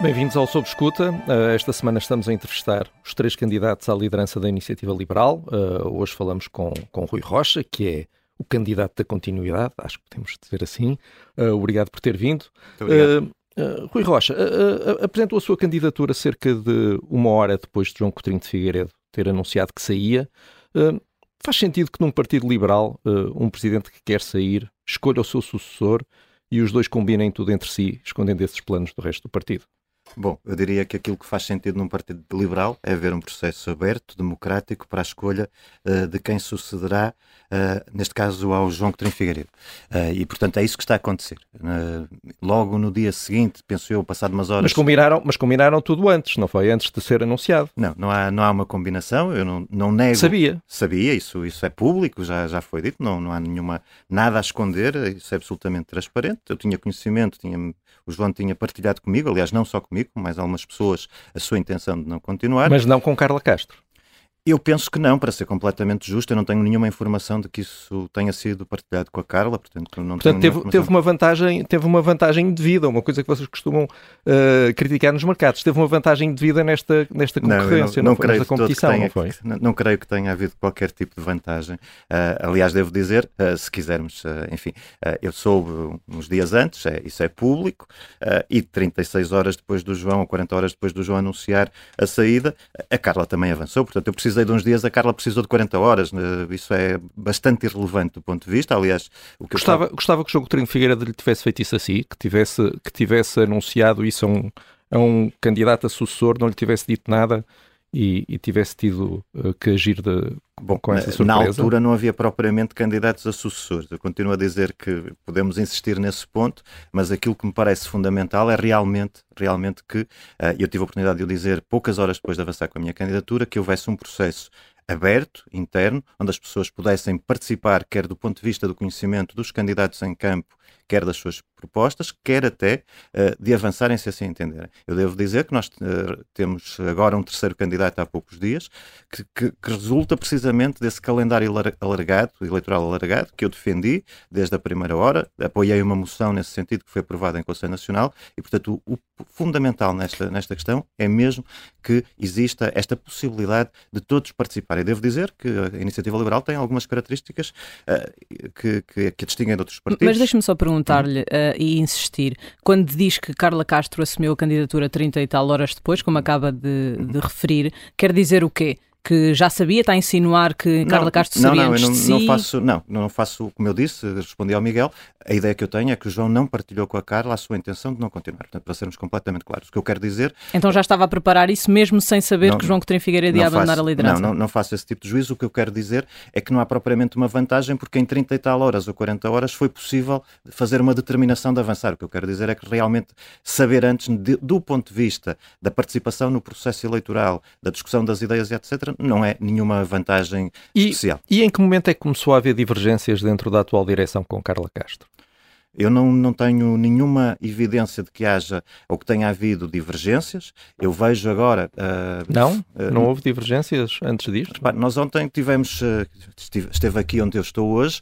Bem-vindos ao Sob Escuta. Uh, esta semana estamos a entrevistar os três candidatos à liderança da Iniciativa Liberal. Uh, hoje falamos com, com Rui Rocha, que é o candidato da continuidade, acho que podemos dizer assim. Uh, obrigado por ter vindo. Rui Rocha, apresentou a sua candidatura cerca de uma hora depois de João Coutinho de Figueiredo ter anunciado que saía. faz sentido que num partido liberal, um presidente que quer sair escolha o seu sucessor e os dois combinem tudo entre si, escondendo esses planos do resto do partido? Bom, eu diria que aquilo que faz sentido num partido liberal é haver um processo aberto, democrático, para a escolha uh, de quem sucederá, uh, neste caso, ao João Coutinho Figueiredo. Uh, e, portanto, é isso que está a acontecer. logo no dia seguinte, penso eu, passado umas horas... Mas combinaram, mas combinaram tudo antes, não foi? Antes de ser anunciado. Não, não há, não há uma combinação, eu não, não nego... Sabia. Sabia, isso, isso é público, já, já foi dito, não, não há nenhuma, nada a esconder, isso é absolutamente transparente. Eu tinha conhecimento, tinha, o João tinha partilhado comigo, aliás, não só comigo, comigo, com mais algumas pessoas, a sua intenção de não continuar. Mas não com Carla Castro. Eu penso que não, para ser completamente justo, eu não tenho nenhuma informação de que isso tenha sido partilhado com a Carla, portanto não portanto, teve, teve, uma vantagem, teve uma vantagem devida, uma coisa que vocês costumam uh, criticar nos mercados, teve uma vantagem devida nesta, nesta concorrência, não, não, não nesta competição, tenha, não foi? Não, não, creio que tenha havido qualquer tipo de vantagem. Uh, aliás, devo dizer, uh, se quisermos, enfim, eu soube uns dias antes, é, isso é público, e 36 horas depois do João, ou 40 horas depois do João anunciar a saída, a Carla também avançou, portanto eu preciso precisei de uns dias, a Carla precisou de 40 horas. Né? Isso é bastante irrelevante do ponto de vista. Aliás, o que gostava, eu... gostava que o Jogo Trinho Figueira lhe tivesse feito isso assim, que tivesse, que tivesse anunciado isso a um, a um candidato a sucessor, não lhe tivesse dito nada e, e tivesse tido uh, que agir de, Bom, com essa surpresa? Na altura não havia propriamente candidatos a sucessores. Eu continuo a dizer que podemos insistir nesse ponto, mas aquilo que me parece fundamental é realmente, realmente que, uh, eu tive a oportunidade de o dizer poucas horas depois de avançar com a minha candidatura, que houvesse um processo aberto, interno, onde as pessoas pudessem participar, quer do ponto de vista do conhecimento dos candidatos em campo, quer das suas propostas, quer até uh, de avançarem se assim entenderem. Eu devo dizer que nós uh, temos agora um terceiro candidato há poucos dias, que, que, que, resulta precisamente desse calendário alargado, eleitoral alargado, que eu defendi desde a primeira hora, apoiei uma moção nesse sentido que foi aprovada em Conselho Nacional, e portanto o, o fundamental nesta, nesta questão é mesmo que exista esta possibilidade de todos participarem. Devo dizer que a Iniciativa Liberal tem algumas características uh, que, que, que a distinguem de outros partidos. Mas deixe-me só perguntar-lhe, uh, e insistir. Quando diz que Carla Castro assumiu a candidatura 30 e tal horas depois, como acaba de, de referir, quer dizer o quê? Que já sabia, está a insinuar que não, Carla Castro sabia não, não, eu não, si? não faço, não, não faço como eu disse, respondi ao Miguel, a ideia que eu tenho é que o João não partilhou com a Carla a sua intenção de não continuar, portanto, para sermos completamente claros. O que eu quero dizer... Então já estava a preparar isso mesmo sem saber não, que João Coutinho Figueiredo ia abandonar faço, a liderança? Não, não, não faço esse tipo de juízo, o que eu quero dizer é que não há propriamente uma vantagem porque em 30 e tal horas ou 40 horas foi possível fazer uma determinação de avançar. O que eu quero dizer é que realmente saber antes, de, do ponto de vista da participação no processo eleitoral, da discussão das ideias, etc., não é nenhuma vantagem e, especial. E em que momento é que começou a haver divergências dentro da atual direção com Carla Castro? Eu não, não tenho nenhuma evidência de que haja ou que tenha havido divergêncis. Eu vejo agora. Uh, não? Uh, não houve divergências antes disto? nós ontem tivemos. Uh, estive, esteve aqui onde eu estou hoje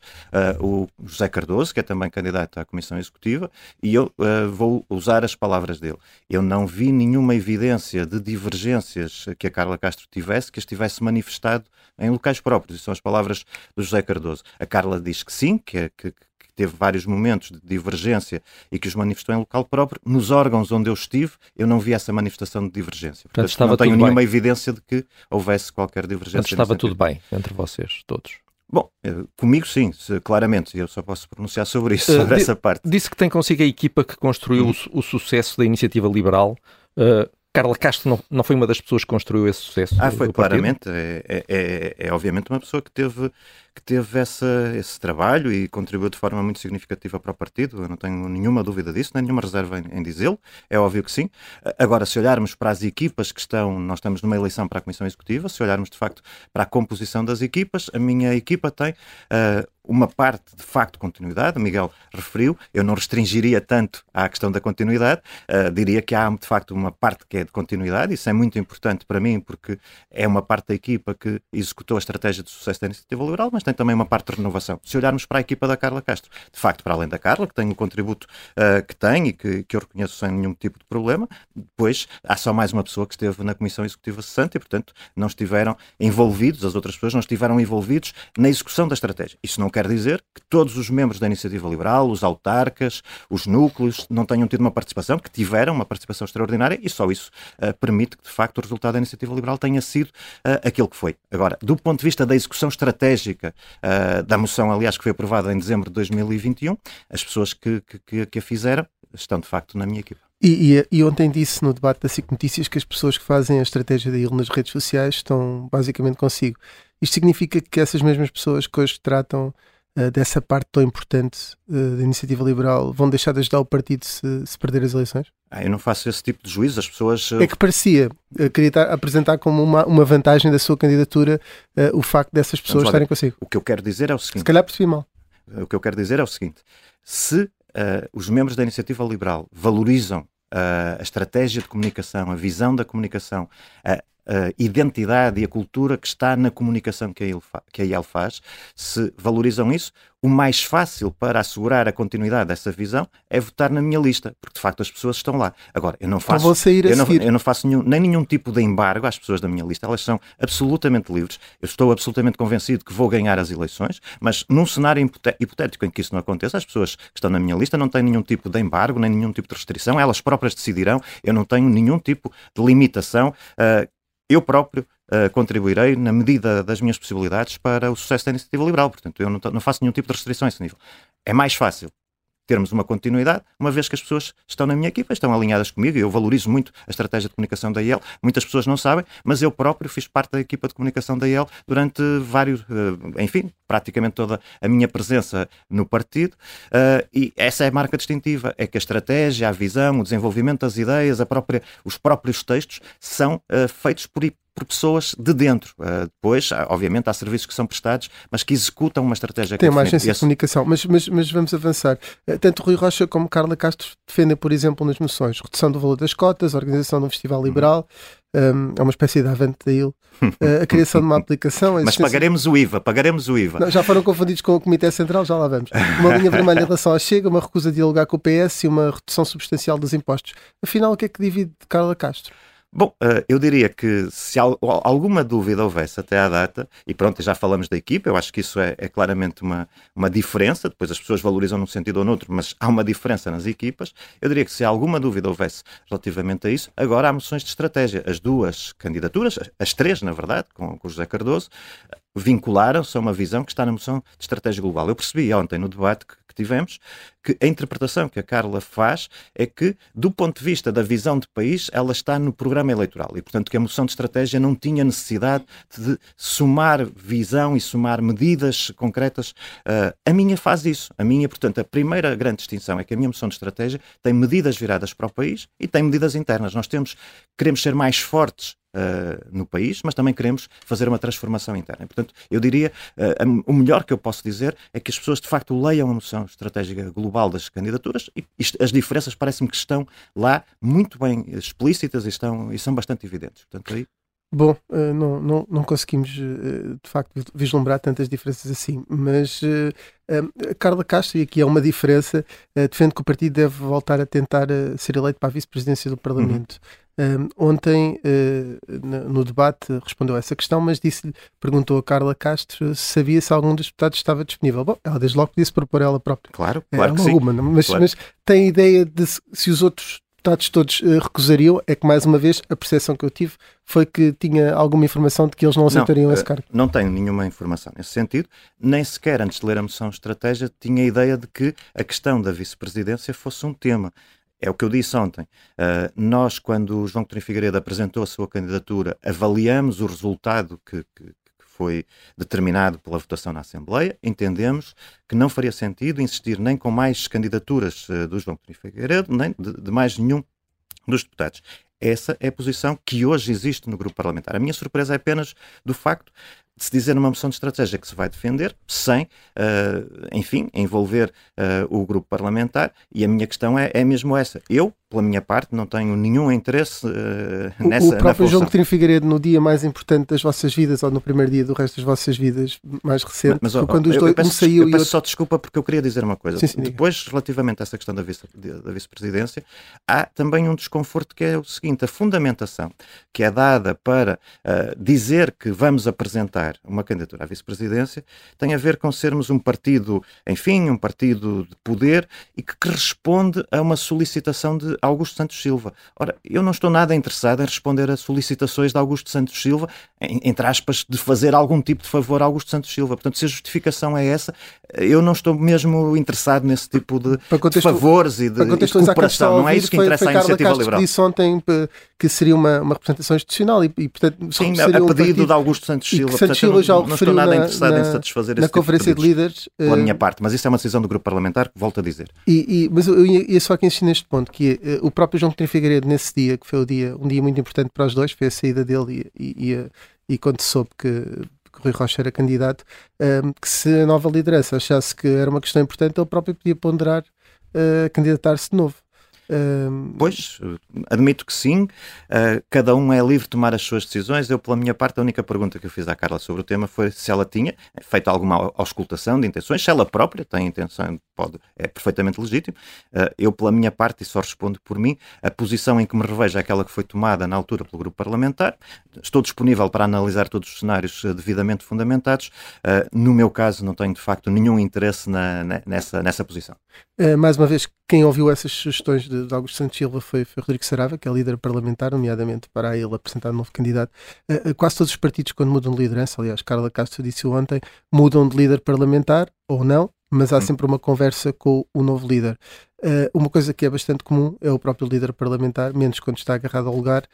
o José Cardoso, que é também candidato à Comissão Executiva, e eu vou usar as palavras dele. Eu não vi nenhuma evidência de divergências que a Carla Castro tivesse que as tivesse manifestado em locais próprios. E são as palavras do José Cardoso. A Carla diz que sim, que, é, que, teve vários momentos de divergência e que os manifestou em local próprio. Nos órgãos onde eu estive, eu não vi essa manifestação de divergência. Portanto, Portanto não tenho nenhuma bem. evidência de que houvesse qualquer divergência. Portanto, estava tudo bem entre vocês, todos. Bom, eh, comigo sim, claramente, eu só posso pronunciar sobre isso, sobre uh, essa parte. Disse que tem consigo a equipa que construiu uhum. o, o, sucesso da iniciativa liberal. Uh, Carla Castro não, não foi uma das pessoas que construiu esse sucesso? Ah, foi claramente. É, é, é, é, obviamente uma pessoa que teve, que teve essa, esse trabalho e contribuiu de forma muito significativa para o partido. Eu não tenho nenhuma dúvida disso, nem nenhuma reserva em, em dizê-lo. É óbvio que sim. Agora, se olharmos para as equipas que estão, nós estamos numa eleição para a Comissão Executiva, se olharmos de facto para a composição das equipas, a minha equipa tem uh, uma parte de facto continuidade, o Miguel referiu, eu não restringiria tanto à questão da continuidade, uh, diria que há de facto uma parte que é de continuidade, isso é muito importante para mim porque é uma parte da equipa que executou a estratégia de sucesso da iniciativa liberal, mas tem também uma parte de renovação. Se olharmos para a equipa da Carla Castro, de facto, para além da Carla, que tem o contributo uh, que tem e que, que eu reconheço sem nenhum tipo de problema, depois há só mais uma pessoa que esteve na Comissão Executiva Cessante e, portanto, não estiveram envolvidos, as outras pessoas não estiveram envolvidos na execução da estratégia. Isso não quer dizer que todos os membros da Iniciativa Liberal, os autarcas, os núcleos, não tenham tido uma participação, que tiveram uma participação extraordinária e só isso uh, permite que, de facto, o resultado da Iniciativa Liberal tenha sido uh, aquilo que foi. Agora, do ponto de vista da execução estratégica uh, da moção, aliás, que foi aprovada em dezembro de 2021, as pessoas que, que, que a fizeram estão, de facto, na minha equipa. E, e, e, ontem disse no debate da SIC Notícias que as pessoas que fazem a estratégia da IL nas redes sociais estão basicamente consigo. Isto significa que essas mesmas pessoas que hoje tratam uh, dessa parte tão importante uh, da iniciativa liberal vão deixar de ajudar o partido se, se perder as eleições? Ah, eu não faço esse tipo de juízo, as pessoas... É que parecia, queria apresentar como uma, uma vantagem da sua candidatura uh, o facto dessas pessoas estarem consigo. O que eu quero dizer é o seguinte... Se calhar percebi mal. O que eu quero dizer é o seguinte, se uh, os membros da Iniciativa Liberal valorizam uh, a estratégia de comunicação, a visão da comunicação, a, a identidade e a cultura que está na comunicação que a, IEL que a IEL faz, se valorizam isso, o mais fácil para assegurar a continuidade dessa visão é votar na minha lista, porque de facto as pessoas estão lá. Agora, eu não então faço, então sair a eu, não, eu não faço nenhum, nem nenhum tipo de embargo às pessoas da minha lista, elas são absolutamente livres. Eu estou absolutamente convencido que vou ganhar as eleições, mas num cenário hipotético em que isso não aconteça, as pessoas que estão na minha lista não têm nenhum tipo de embargo, nem nenhum tipo de restrição, elas próprias decidirão, eu não tenho nenhum tipo de limitação. Uh, eu próprio uh, contribuirei na medida das minhas possibilidades para o sucesso da iniciativa liberal. Portanto, eu não, não faço nenhum tipo de restrição a esse nível. É mais fácil termos uma continuidade, uma vez que as pessoas estão na minha equipa, estão alinhadas comigo, e eu valorizo muito a estratégia de comunicação da IEL. Muitas pessoas não sabem, mas eu próprio fiz parte da equipa de comunicação da IEL durante vários, eh, enfim, praticamente toda a minha presença no partido, uh, e essa é a marca distintiva, é que a estratégia, a visão, o desenvolvimento das ideias, a própria, os próprios textos são uh, feitos por por pessoas de dentro. Uh, depois, obviamente, há serviços que são prestados, mas que executam uma estratégia Tem uma agência de comunicação, mas, mas, mas vamos avançar. Uh, tanto Rui Rocha como Carla Castro defendem, por exemplo, nas moções, redução do valor das cotas, organização de um festival uhum. liberal, um, é uma espécie de avante da IL, uh, a criação de uma aplicação. Mas pagaremos o IVA, pagaremos o IVA. Não, já foram confundidos com o Comitê Central, já lá vamos. Uma linha vermelha em relação à Chega, uma recusa de dialogar com o PS e uma redução substancial dos impostos. Afinal, o que é que divide Carla Castro? Bom, uh, eu diria que se alguma dúvida houvesse até à data, e pronto, já falamos da equipa, eu acho que isso é, é, claramente uma, uma diferença, depois as pessoas valorizam num sentido ou no outro, mas há uma diferença nas equipas. Eu diria que se alguma dúvida houvesse relativamente a isso, agora há moções de estratégia. As duas candidaturas, as três, na verdade, com, com José Cardoso, vincularam-se a uma visão que está na moção de estratégia global. Eu percebi ontem no debate que, tivemos que a interpretação que a Carla faz é que, do ponto de vista da visão de país, ela está no programa eleitoral e, portanto, que a moção de estratégia não tinha necessidade de somar visão e somar medidas concretas. Uh, a minha faz isso. A minha, portanto, a primeira grande distinção é que a minha moção de estratégia tem medidas viradas para o país e tem medidas internas. Nós temos, queremos ser mais fortes uh, no país, mas também queremos fazer uma transformação interna. Portanto, eu diria, uh, o melhor que eu posso dizer é que as pessoas de facto leiam a noção estratégica global das candidaturas e isto, as diferenças parece-me que estão lá muito bem explícitas e, estão, e são bastante evidentes. Portanto, aí Bom, uh, não, não, não conseguimos uh, de facto vislumbrar tantas diferenças assim, mas uh, Carla Castro, e aqui é uma diferença, defende que o partido deve voltar a tentar ser eleito para a vice-presidência do Parlamento. Uhum. Ontem, no debate, respondeu a essa questão, mas disse perguntou a Carla Castro se sabia se algum dos deputados estava disponível. Bom, ela desde logo disse propor ela própria. Claro, claro que alguma, sim. Mas, claro. mas tem ideia de se, se os outros deputados todos uh, recusariam, é que mais uma vez a percepção que eu tive foi que tinha alguma informação de que eles não aceitariam não, esse cargo. Não tenho nenhuma informação nesse sentido, nem sequer antes de ler a moção estratégia tinha a ideia de que a questão da vice-presidência fosse um tema. É o que eu disse ontem. Uh, nós, quando o João Coutinho Figueiredo apresentou a sua candidatura, avaliamos o resultado que, que, foi determinado pela votação na Assembleia, entendemos que não faria sentido insistir nem com mais candidaturas uh, do João Coutinho Figueiredo, nem de, de mais nenhum dos deputados. Essa é a posição que hoje existe no grupo parlamentar. A minha surpresa é apenas do facto se dizer numa moção de estratégia que se vai defender, sem, uh, enfim, envolver uh, o grupo parlamentar. E a minha questão é, é mesmo essa. Eu, pela minha parte, não tenho nenhum interesse uh, nessa O próprio João Coutinho Figueiredo, no dia mais importante das vossas vidas, ou no primeiro dia do resto das vossas vidas, mais recente, mas, mas, quando os dois, peço, um saiu eu peço outro... só desculpa porque eu queria dizer uma coisa. Sim, sim, Depois, diga. relativamente a essa questão da, vice, da vice-presidência, há também um desconforto que é o seguinte, a fundamentação que é dada para dizer que vamos apresentar uma candidatura à vice-presidência tem a ver com sermos um partido, enfim, um partido de poder e que, que responde a uma solicitação de Augusto Santos Silva. Ora, eu não estou nada interessado em responder a solicitações de Augusto Santos Silva, entre aspas, de fazer algum tipo de favor a Augusto Santos Silva. Portanto, se a justificação é essa, eu não estou mesmo interessado nesse tipo de, de favores e de, e de cooperação. Não é isso que interessa foi, à iniciativa Castro liberal. disse ontem que seria uma, uma representação institucional e, e portanto, Sim, a, pedido um de Augusto Santos Silva. Santos Silva já não, não estou nada na, interessado na, em satisfazer na conferência de, de líderes pela uh, minha parte, mas isso é uma decisão do grupo parlamentar, volto a dizer. E, e, mas eu ia, só aqui insistir neste ponto, que é, o próprio João Coutinho Figueiredo, nesse dia, que foi o dia, um dia muito importante para os dois, foi a saída dele e, e, e quando soube que, que Rui Rocha era candidato, um, que se a nova liderança achasse que era uma questão importante, ele próprio podia ponderar uh, candidatar-se de novo. Pois, admito que sim. Uh, cada um é livre de tomar as suas decisões. Eu, pela minha parte, a única pergunta que eu fiz à Carla sobre o tema foi se ela tinha feito alguma auscultação de intenções, se ela própria tem intenção, pode, é perfeitamente legítimo. Uh, eu, pela minha parte, e só respondo por mim, a posição em que me revejo é aquela que foi tomada na altura pelo grupo parlamentar. Estou disponível para analisar todos os cenários uh, devidamente fundamentados. no meu caso, não tenho de facto nenhum interesse na, nessa, nessa posição. mais uma vez, quem ouviu essas sugestões de, de Augusto Santos Silva foi, foi Rodrigo Sarava, que é líder parlamentar, nomeadamente para ele apresentar um novo candidato. Quase todos os partidos, quando mudam de liderança, aliás, Carla Castro disse ontem, mudam de líder parlamentar ou não, mas há hum. sempre uma conversa com o novo líder. Uh, uma coisa que é bastante comum é o próprio líder parlamentar, menos quando está agarrado ao lugar,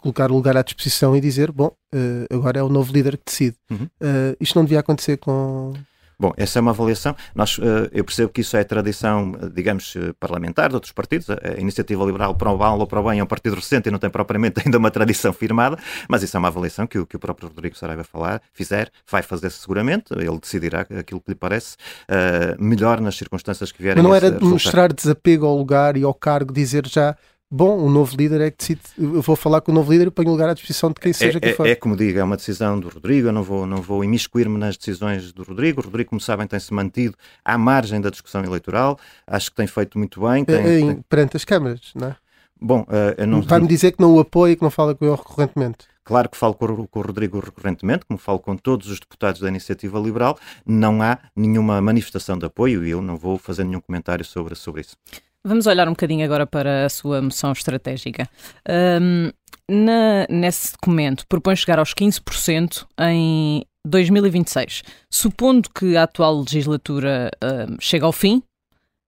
colocar o lugar à disposição e dizer: Bom, uh, agora é o novo líder que decide. Uhum. Uh, isto não devia acontecer com, Bom, essa é uma avaliação. Nós, uh, eu percebo que isso é tradição, eh, digamos, eh, parlamentar de outros partidos. A Iniciativa Liberal, para o mal ou para o bem, é um partido recente e não tem propriamente ainda uma tradição firmada, mas isso é uma avaliação que o, que o próprio Rodrigo Saraiva falar, fizer, vai fazer seguramente. Ele decidirá aquilo que lhe parece uh, melhor nas circunstâncias que vierem Mas não era mostrar desapego ao lugar e ao cargo, dizer já Bom, o novo líder é que decide. Eu vou falar com o novo líder e ponho o lugar à disposição de quem seja é, que for. É, é como digo, é uma decisão do Rodrigo. Eu não vou, não vou imiscuir-me nas decisões do Rodrigo. O Rodrigo, como sabem, tem-se mantido à margem da discussão eleitoral. Acho que tem feito muito bem. Tem, é, tem... Perante as câmaras, não é? Bom, uh, eu não. Vai-me dizer que não o apoia e que não fala com ele recorrentemente. Claro que falo com o Rodrigo recorrentemente, como falo com todos os deputados da Iniciativa Liberal, não há nenhuma manifestação de apoio e eu não vou fazer nenhum comentário sobre, sobre isso. Vamos olhar um bocadinho agora para a sua moção estratégica. Um, na, nesse documento propõe chegar aos 15% em 2026. Supondo que a atual legislatura um, chega ao fim,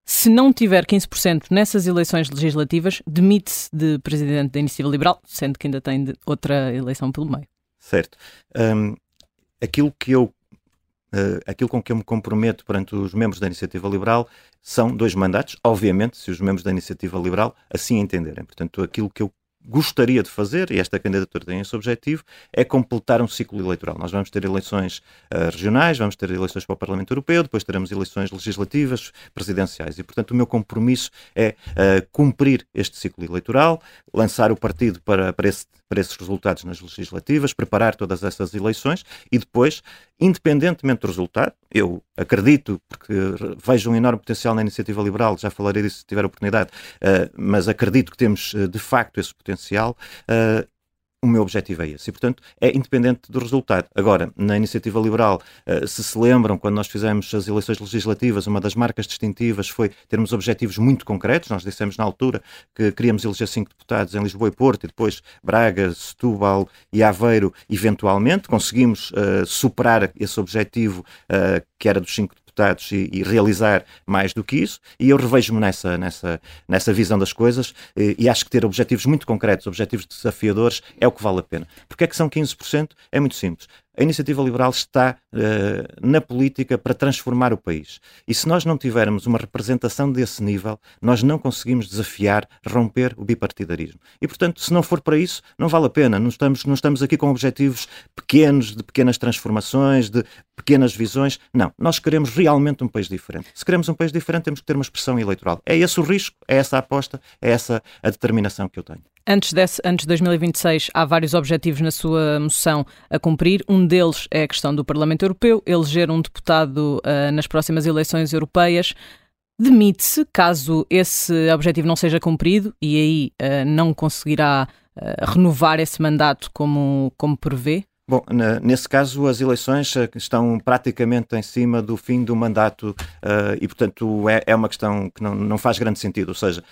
se não tiver 15% nessas eleições legislativas, demite-se de presidente da Iniciativa Liberal, sendo que ainda tem outra eleição pelo meio. Certo. Um, aquilo que eu aquilo com que eu me comprometo perante os membros da Iniciativa Liberal são dois mandatos, obviamente, se os membros da Iniciativa Liberal assim entenderem. Portanto, aquilo que eu gostaria de fazer, e esta candidatura tem esse objetivo, é completar um ciclo eleitoral. Nós vamos ter eleições uh, regionais, vamos ter eleições para o Parlamento Europeu, depois teremos eleições legislativas, presidenciais. E, portanto, o meu compromisso é uh, cumprir este ciclo eleitoral, lançar o partido para, para, esse, para esses resultados nas legislativas, preparar todas essas eleições e depois, independentemente do resultado, eu acredito, porque vejo um enorme potencial na iniciativa liberal, já falarei disso se tiver oportunidade, uh, mas acredito que temos de facto esse potencial uh, o meu objetivo é esse. E, portanto, é independente do resultado. Agora, na iniciativa liberal, uh, se se lembram, quando nós fizemos as eleições legislativas, uma das marcas distintivas foi termos objetivos muito concretos. Nós dissemos na altura que queríamos eleger cinco deputados em Lisboa e Porto, e depois Braga, Setúbal e Aveiro, eventualmente. Conseguimos uh, superar esse objetivo uh, que era dos cinco deputados e, e, realizar mais do que isso, e eu revejo-me nessa, nessa, nessa visão das coisas e, e, acho que ter objetivos muito concretos, objetivos desafiadores, é o que vale a pena. Porque é que são 15%? É muito simples. A iniciativa liberal está uh, na política para transformar o país. E se nós não tivermos uma representação desse nível, nós não conseguimos desafiar, romper o bipartidarismo. E, portanto, se não for para isso, não vale a pena. Não estamos, não estamos aqui com objetivos pequenos, de pequenas transformações, de pequenas visões. Não. Nós queremos realmente um país diferente. Se queremos um país diferente, temos que ter uma expressão eleitoral. É esse o risco, é essa a aposta, é essa a determinação que eu tenho. Antes, desse, antes de 2026, há vários objetivos na sua moção a cumprir. Um deles é a questão do Parlamento Europeu, eleger um deputado uh, nas próximas eleições europeias. Demite-se caso esse objetivo não seja cumprido e aí uh, não conseguirá uh, renovar esse mandato como, como prevê? Bom, nesse caso, as eleições estão praticamente em cima do fim do mandato uh, e, portanto, é, é, uma questão que não, não faz grande sentido. Ou seja,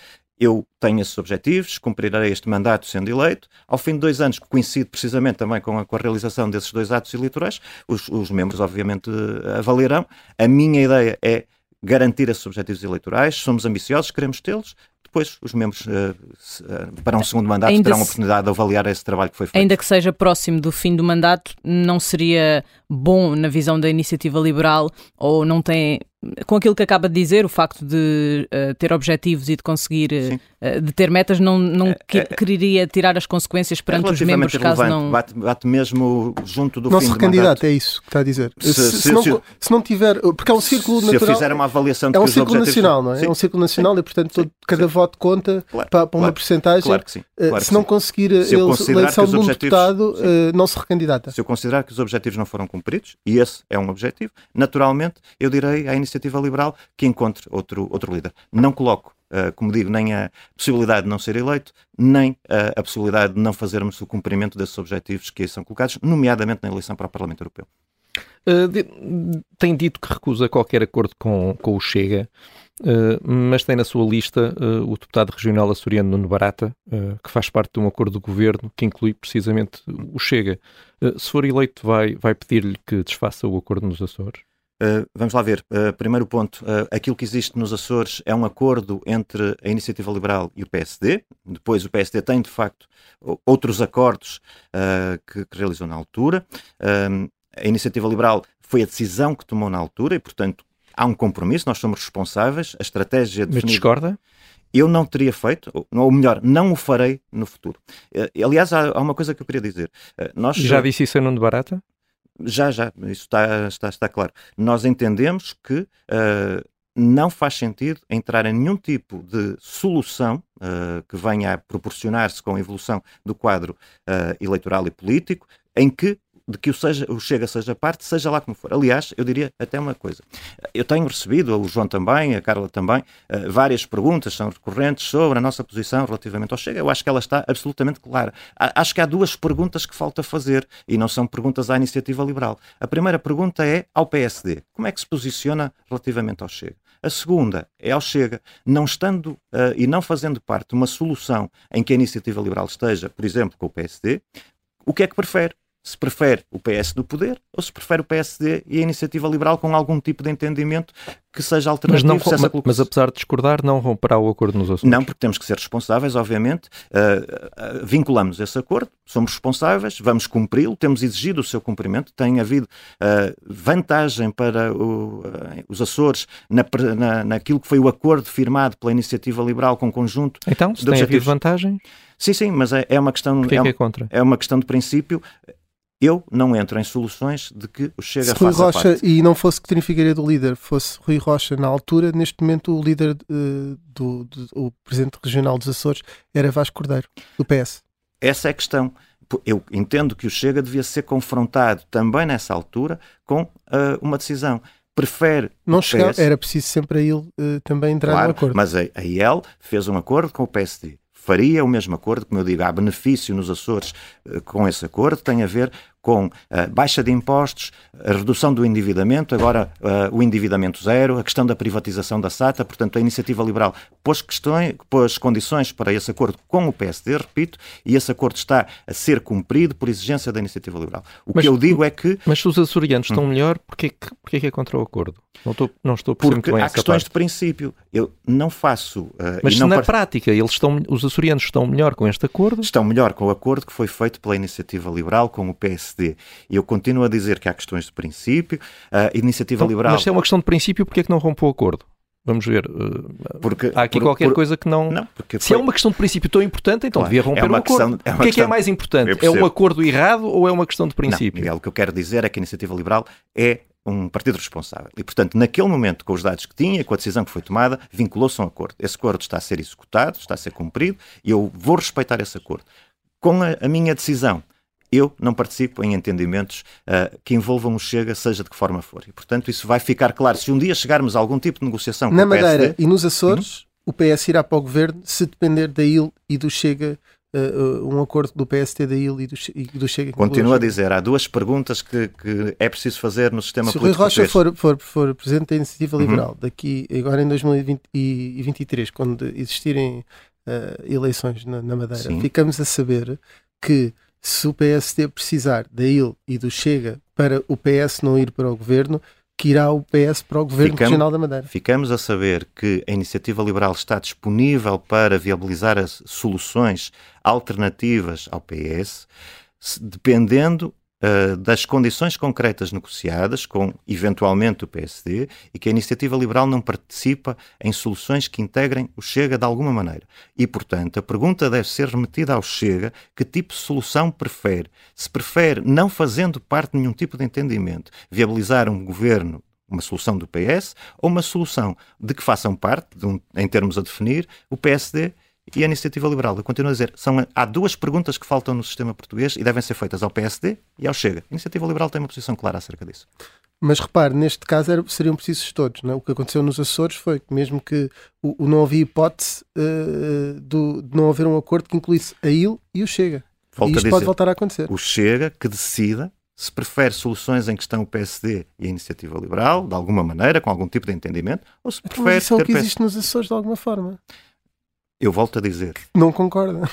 eu tenho esses objetivos, cumprirei este mandato sendo eleito. Ao fim de dois anos, que coincide precisamente também com a, com a realização desses dois atos eleitorais, os, os, membros, obviamente, avaliarão. A minha ideia é garantir esses objetivos eleitorais, somos ambiciosos, queremos tê-los, depois os membros uh, para um segundo mandato Ainda terão a oportunidade de avaliar esse trabalho que foi feito. Ainda que seja próximo do fim do mandato, não seria bom na visão da iniciativa liberal ou não tem com aquilo que acaba de dizer, o facto de uh, ter objetivos e de conseguir, uh, de ter metas, não, não que, é, quereria tirar as consequências perante é os membros caso não. Bate, bate, mesmo junto do não fim se recandidata, é isso que está a dizer. Se, se, se, não, se, se, não, tiver. Porque é um círculo natural. Se eu fizer uma avaliação de É um círculo nacional, não é? Sim. É um círculo nacional e, portanto, todo, cada sim. voto conta claro, para, para, uma claro, porcentagem. Claro que sim. Eh, claro se não conseguir a eleição de um deputado, não se recandidata. Se eu considerar que os objetivos não foram cumpridos, e esse é um objetivo, naturalmente eu direi à iniciativa liberal que encontre outro, outro líder. Não coloco, uh, como digo, nem a possibilidade de não ser eleito, nem uh, a possibilidade de não fazermos o cumprimento desses objetivos que aí são colocados, nomeadamente na eleição para o Parlamento Europeu. Uh, de, tem dito que recusa qualquer acordo com, com o Chega, mas tem na sua lista o deputado regional açoriano Nuno Barata, que faz parte de um acordo do governo que inclui precisamente o Chega. se for eleito, vai, vai pedir-lhe que desfaça o acordo nos Açores? Uh, vamos lá ver. Uh, primeiro ponto: uh, aquilo que existe nos Açores é um acordo entre a Iniciativa Liberal e o PSD. Depois, o PSD tem, de facto, outros acordos que, que, realizou na altura. a Iniciativa Liberal foi a decisão que tomou na altura e, portanto, há um compromisso. Nós somos responsáveis. A estratégia definida. Mas discorda? Eu não teria feito, ou melhor, não o farei no futuro. aliás, há, há, uma coisa que eu queria dizer. Nós... Já disse isso a Nuno Barata? Já, já, isso está, está, está claro. Nós entendemos que uh, não faz sentido entrar em nenhum tipo de solução uh, que venha a proporcionar-se com a evolução do quadro uh, eleitoral e político, em que de que o, seja, o Chega seja parte, seja lá como for. Aliás, eu diria até uma coisa. Eu tenho recebido, o João também, a Carla também, uh, várias perguntas, são recorrentes, sobre a nossa posição relativamente ao Chega. Eu acho que ela está absolutamente clara. Acho que há duas perguntas que falta fazer e não são perguntas à iniciativa liberal. A primeira pergunta é ao PSD. Como é que se posiciona relativamente ao Chega? A segunda é ao Chega, não estando uh, e não fazendo parte de uma solução em que a iniciativa liberal esteja, por exemplo, com o PSD, o que é que prefere? Se prefere o PS do poder ou se prefere o PSD e a iniciativa liberal com algum tipo de entendimento que seja alternativo. Mas, não, mas apesar de discordar, não romperá o acordo nos assuntos? Não, porque temos que ser responsáveis, obviamente. Uh, uh, vinculamos esse acordo, somos responsáveis, vamos cumpri-lo, temos exigido o seu cumprimento. Tem havido uh, vantagem para o, os Açores na, na, naquilo que foi o acordo firmado pela iniciativa liberal com o conjunto. Então, se tem havido vantagem? Sim, sim, mas é, é uma questão. é, é, é, contra? é uma questão de princípio. Eu não entro em soluções de que o Chega Se Rui Rocha parte. e não fosse Coutinho Figueiredo o líder, fosse Rui Rocha na altura, neste momento o líder uh, do, do, o presidente regional dos Açores era Vasco Cordeiro, do PS. Essa é a questão. Eu entendo que o Chega devia ser confrontado também nessa altura com uh, uma decisão prefere. Não chegar, era preciso sempre a ele uh, também entrar claro, no acordo. Mas a, a IEL fez um acordo com o PSD faria o mesmo acordo, como eu digo, há benefício nos Açores uh, com esse acordo, tem a ver com uh, baixa de impostos, a redução do endividamento, agora uh, o endividamento zero, a questão da privatização da SATA, portanto a iniciativa liberal pôs, questões, pôs condições para esse acordo com o PSD, repito, e esse acordo está a ser cumprido por exigência da iniciativa liberal. O mas, que eu digo é que... Mas se os açorianos estão hum. melhor, porquê, porquê que é contra o acordo? Não estou, não estou Porque há questões parte. de princípio. Eu não faço... Uh, mas não na prática eles estão, os açorianos estão melhor com este acordo? Estão melhor com o acordo que foi feito pela iniciativa liberal com o PSD PSD. E eu continuo a dizer que há questões de princípio. A iniciativa então, liberal. Mas se é uma questão de princípio, porquê é que não rompeu o acordo? Vamos ver. Uh, porque, há aqui por, qualquer por, coisa que não. não se foi... é uma questão de princípio tão importante, então claro, devia romper é o um acordo. Questão, é o que é que é mais importante? É um acordo errado ou é uma questão de princípio? Não, Miguel, o que eu quero dizer é que a iniciativa liberal é um partido responsável. E, portanto, naquele momento, com os dados que tinha, com a decisão que foi tomada, vinculou-se a um acordo. Esse acordo está a ser executado, está a ser cumprido e eu vou respeitar esse acordo. Com a, a minha decisão eu não participo em entendimentos uh, que envolvam o Chega, seja de que forma for. E, portanto, isso vai ficar claro. Se um dia chegarmos a algum tipo de negociação Na Madeira PSD, e nos Açores, uhum. o PS irá para o governo se depender da IL e do Chega Uh, um acordo do PST da IL e do, e do Chega. Continuo a dizer, há duas perguntas que, que, é preciso fazer no sistema Se político. Se o Rui Rocha for, for, for, presidente da Iniciativa uhum. Liberal daqui, agora em 2023, quando existirem uh, eleições na, na Madeira, Sim. ficamos a saber que se o PSD precisar da IL e do Chega para o PS não ir para o governo, que irá o PS para o Governo ficamos, Regional da Madeira. Ficamos a saber que a Iniciativa Liberal está disponível para viabilizar as soluções alternativas ao PS, dependendo uh, das condições concretas negociadas com, eventualmente, o PSD e que a iniciativa liberal não participa em soluções que integrem o Chega de alguma maneira. E, portanto, a pergunta deve ser remetida ao Chega que tipo de solução prefere. Se prefere, não fazendo parte de nenhum tipo de entendimento, viabilizar um governo uma solução do PS ou uma solução de que façam parte, um, em termos a definir, o PSD e a iniciativa liberal. Eu continuo a dizer, são, há duas perguntas que faltam no sistema português e devem ser feitas ao PSD e ao Chega. A iniciativa liberal tem uma posição clara acerca disso. Mas repare, neste caso era, seriam precisos todos. Não é? O que aconteceu nos Açores foi que, mesmo que o, o não havia hipótese uh, do, de não haver um acordo que incluísse a IL e o Chega. Volto e isto dizer, pode voltar a acontecer. O Chega que decida se prefere soluções em que estão o PSD e a Iniciativa Liberal, de alguma maneira, com algum tipo de entendimento, ou se prefere. Mas isso é o que existe nos Açores de alguma forma. Eu volto a dizer. Não concorda.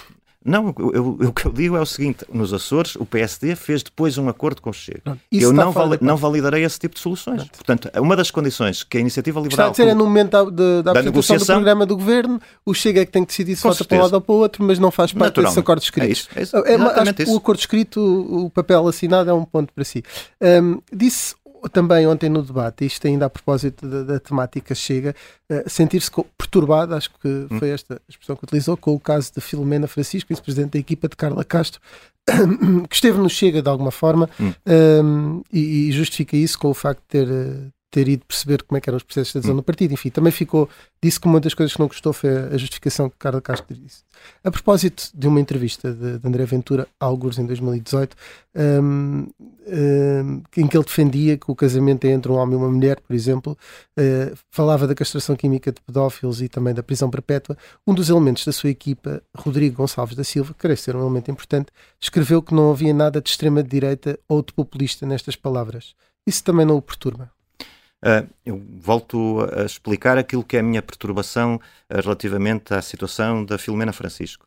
Não, eu, eu, o que eu digo é o seguinte: nos Açores, o PSD fez depois um acordo com o Chega. eu não, vali, não validarei esse tipo de soluções. Pronto. Portanto, uma das condições que a iniciativa liberal. Está a dizer, é no momento da, da, da apresentação do programa do governo, o Chega é que tem que decidir se vota para um lado ou para o outro, mas não faz parte desse acordo escrito. É isso. É isso. É, é, isso. O acordo escrito, o papel assinado é um ponto para si. Um, disse também ontem no debate, isto ainda a propósito da, da temática chega, uh, sentir-se perturbado, acho que hum. foi esta expressão que utilizou, com o caso de Filomena Francisco, vice-presidente da equipa de Carla Castro, que esteve no Chega de alguma forma hum. um, e, e, justifica isso com o facto de ter, eh, ter ido perceber como é que eram os processos de adesão hum. no partido. Enfim, também ficou, disse que uma das coisas que não gostou foi a justificação que Carla Castro disse. A propósito de uma entrevista de, de André Ventura, alguns em 2018, um, um, em que ele defendia que o casamento é entre um homem e uma mulher, por exemplo, uh, falava da castração química de pedófilos e também da prisão perpétua, um dos elementos da sua equipa, Rodrigo Gonçalves da Silva, que parece ser um elemento importante, escreveu que não havia nada de extrema-direita ou de populista nestas palavras. Isso também não o perturba? Uh, eu volto a explicar aquilo que é a minha perturbação uh, relativamente à situação da Filomena Francisco.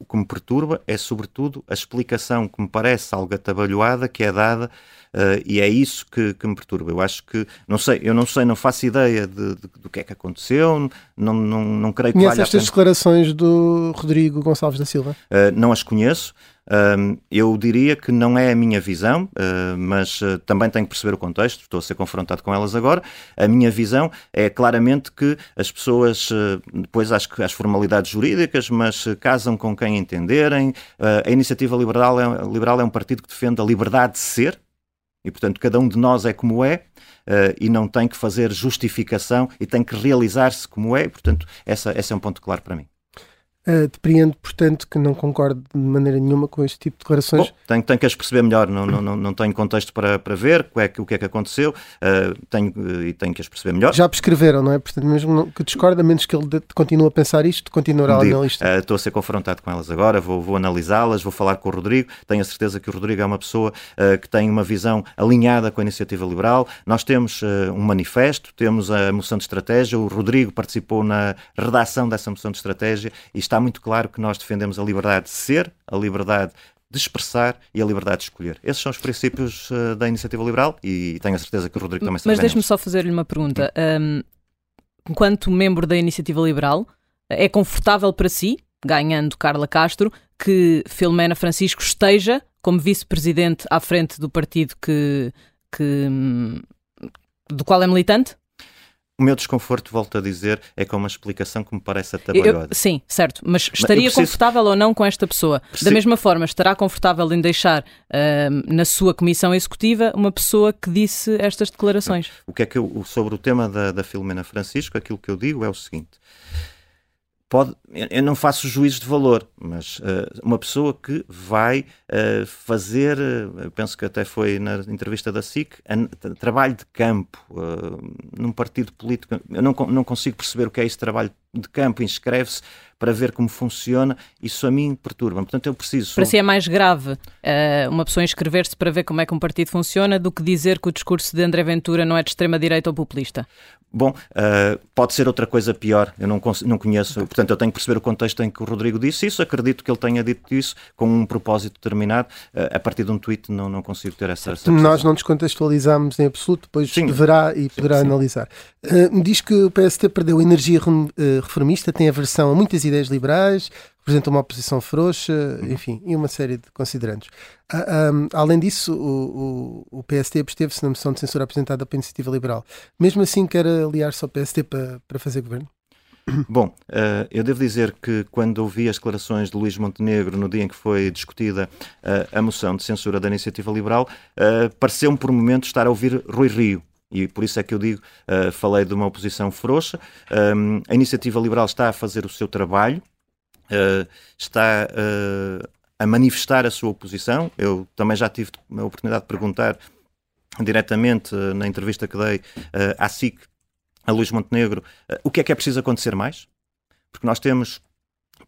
O que me perturba é, sobretudo, a explicação que me parece algo atabalhoada que é dada uh, e é isso que, que, me perturba. Eu acho que, não sei, eu não sei, não faço ideia de, de, do que é que aconteceu, não, não, não creio que Conhece estas declarações do Rodrigo Gonçalves da Silva? não as conheço eu diria que não é a minha visão, uh, mas uh, também tenho que perceber o contexto, estou a ser confrontado com elas agora. A minha visão é claramente que as pessoas, uh, depois acho que as formalidades jurídicas, mas casam com quem entenderem. a iniciativa liberal é, liberal é um partido que defende a liberdade de ser, e portanto cada um de nós é como é. Uh, e não tem que fazer justificação e tem que realizar-se como é, portanto, essa, esse é um ponto claro para mim. Uh, depreendo, portanto, que não concordo de maneira nenhuma com este tipo de declarações. Bom, tenho, tenho que as perceber melhor, não, não, não, não tenho contexto para, para ver o, é que, o que é que aconteceu uh, tenho, uh, e tenho que as perceber melhor. Já prescreveram, não é? Portanto, mesmo que discorda, menos que ele continue a pensar isto, continuará a analisar. estou a ser confrontado com elas agora, vou, vou analisá-las, vou falar com o Rodrigo. Tenho a certeza que o Rodrigo é uma pessoa que tem uma visão alinhada com a iniciativa liberal. Nós temos um manifesto, temos a moção de estratégia, o Rodrigo participou na redação dessa moção de estratégia e está muito claro que nós defendemos a liberdade de ser, a liberdade de expressar e a liberdade de escolher. Esses são os princípios uh, da iniciativa liberal e tenho a certeza que o Rodrigo também Mas deixe-me só fazer-lhe uma pergunta. Um, enquanto membro da iniciativa liberal, é confortável para si, ganhando Carla Castro, que Filomena Francisco esteja como vice-presidente à frente do partido que, que, hum, do qual é militante? O meu desconforto, volto a dizer, é com uma explicação que me parece atabalhosa. Eu, sim, certo. Mas estaria preciso... confortável ou não com esta pessoa? Preciso... Da mesma forma, estará confortável em deixar uh, na sua comissão executiva uma pessoa que disse estas declarações? O que é que eu, sobre o tema da, da Filomena Francisco, aquilo que eu digo é o seguinte pode, eu não faço juízos de valor, mas uh, uma pessoa que vai uh, fazer, uh, penso que até foi na entrevista da SIC, trabalho de campo num partido político, eu não, não consigo perceber o que é esse trabalho de campo, inscreve-se para ver como funciona, isso a mim perturba. Portanto, eu preciso. Para si é mais grave uh, uma pessoa inscrever-se para ver como é que um partido funciona do que dizer que o discurso de André Ventura não é de extrema-direita ou populista? Bom, uh, pode ser outra coisa pior, eu não, não conheço, portanto, eu tenho que perceber o contexto em que o Rodrigo disse isso. Acredito que ele tenha dito isso com um propósito determinado. Uh, a partir de um tweet, não, não consigo ter essa. essa Nós não descontextualizamos em absoluto, depois sim. verá e poderá sim, sim. analisar. Uh, diz que o PST perdeu energia reformista, tem aversão a muitas ideias liberais, representa uma oposição frouxa, uhum. enfim, e uma série de considerantes. Um, além disso, o, o, o PST absteve-se na moção de censura apresentada pela Iniciativa Liberal. Mesmo assim, quer aliar-se ao PST para, para fazer governo? Bom, uh, eu devo dizer que quando ouvi as declarações de Luís Montenegro no dia em que foi discutida uh, a moção de censura da Iniciativa Liberal, pareceu-me por momento estar a ouvir Rui Rio. E por isso é que eu digo, falei de uma oposição frouxa. Um, a Iniciativa Liberal está a fazer o seu trabalho, está a manifestar a sua oposição. Eu também já tive a oportunidade de perguntar diretamente na entrevista que dei à SIC a Luís Montenegro, o que é que é preciso acontecer mais? Porque nós temos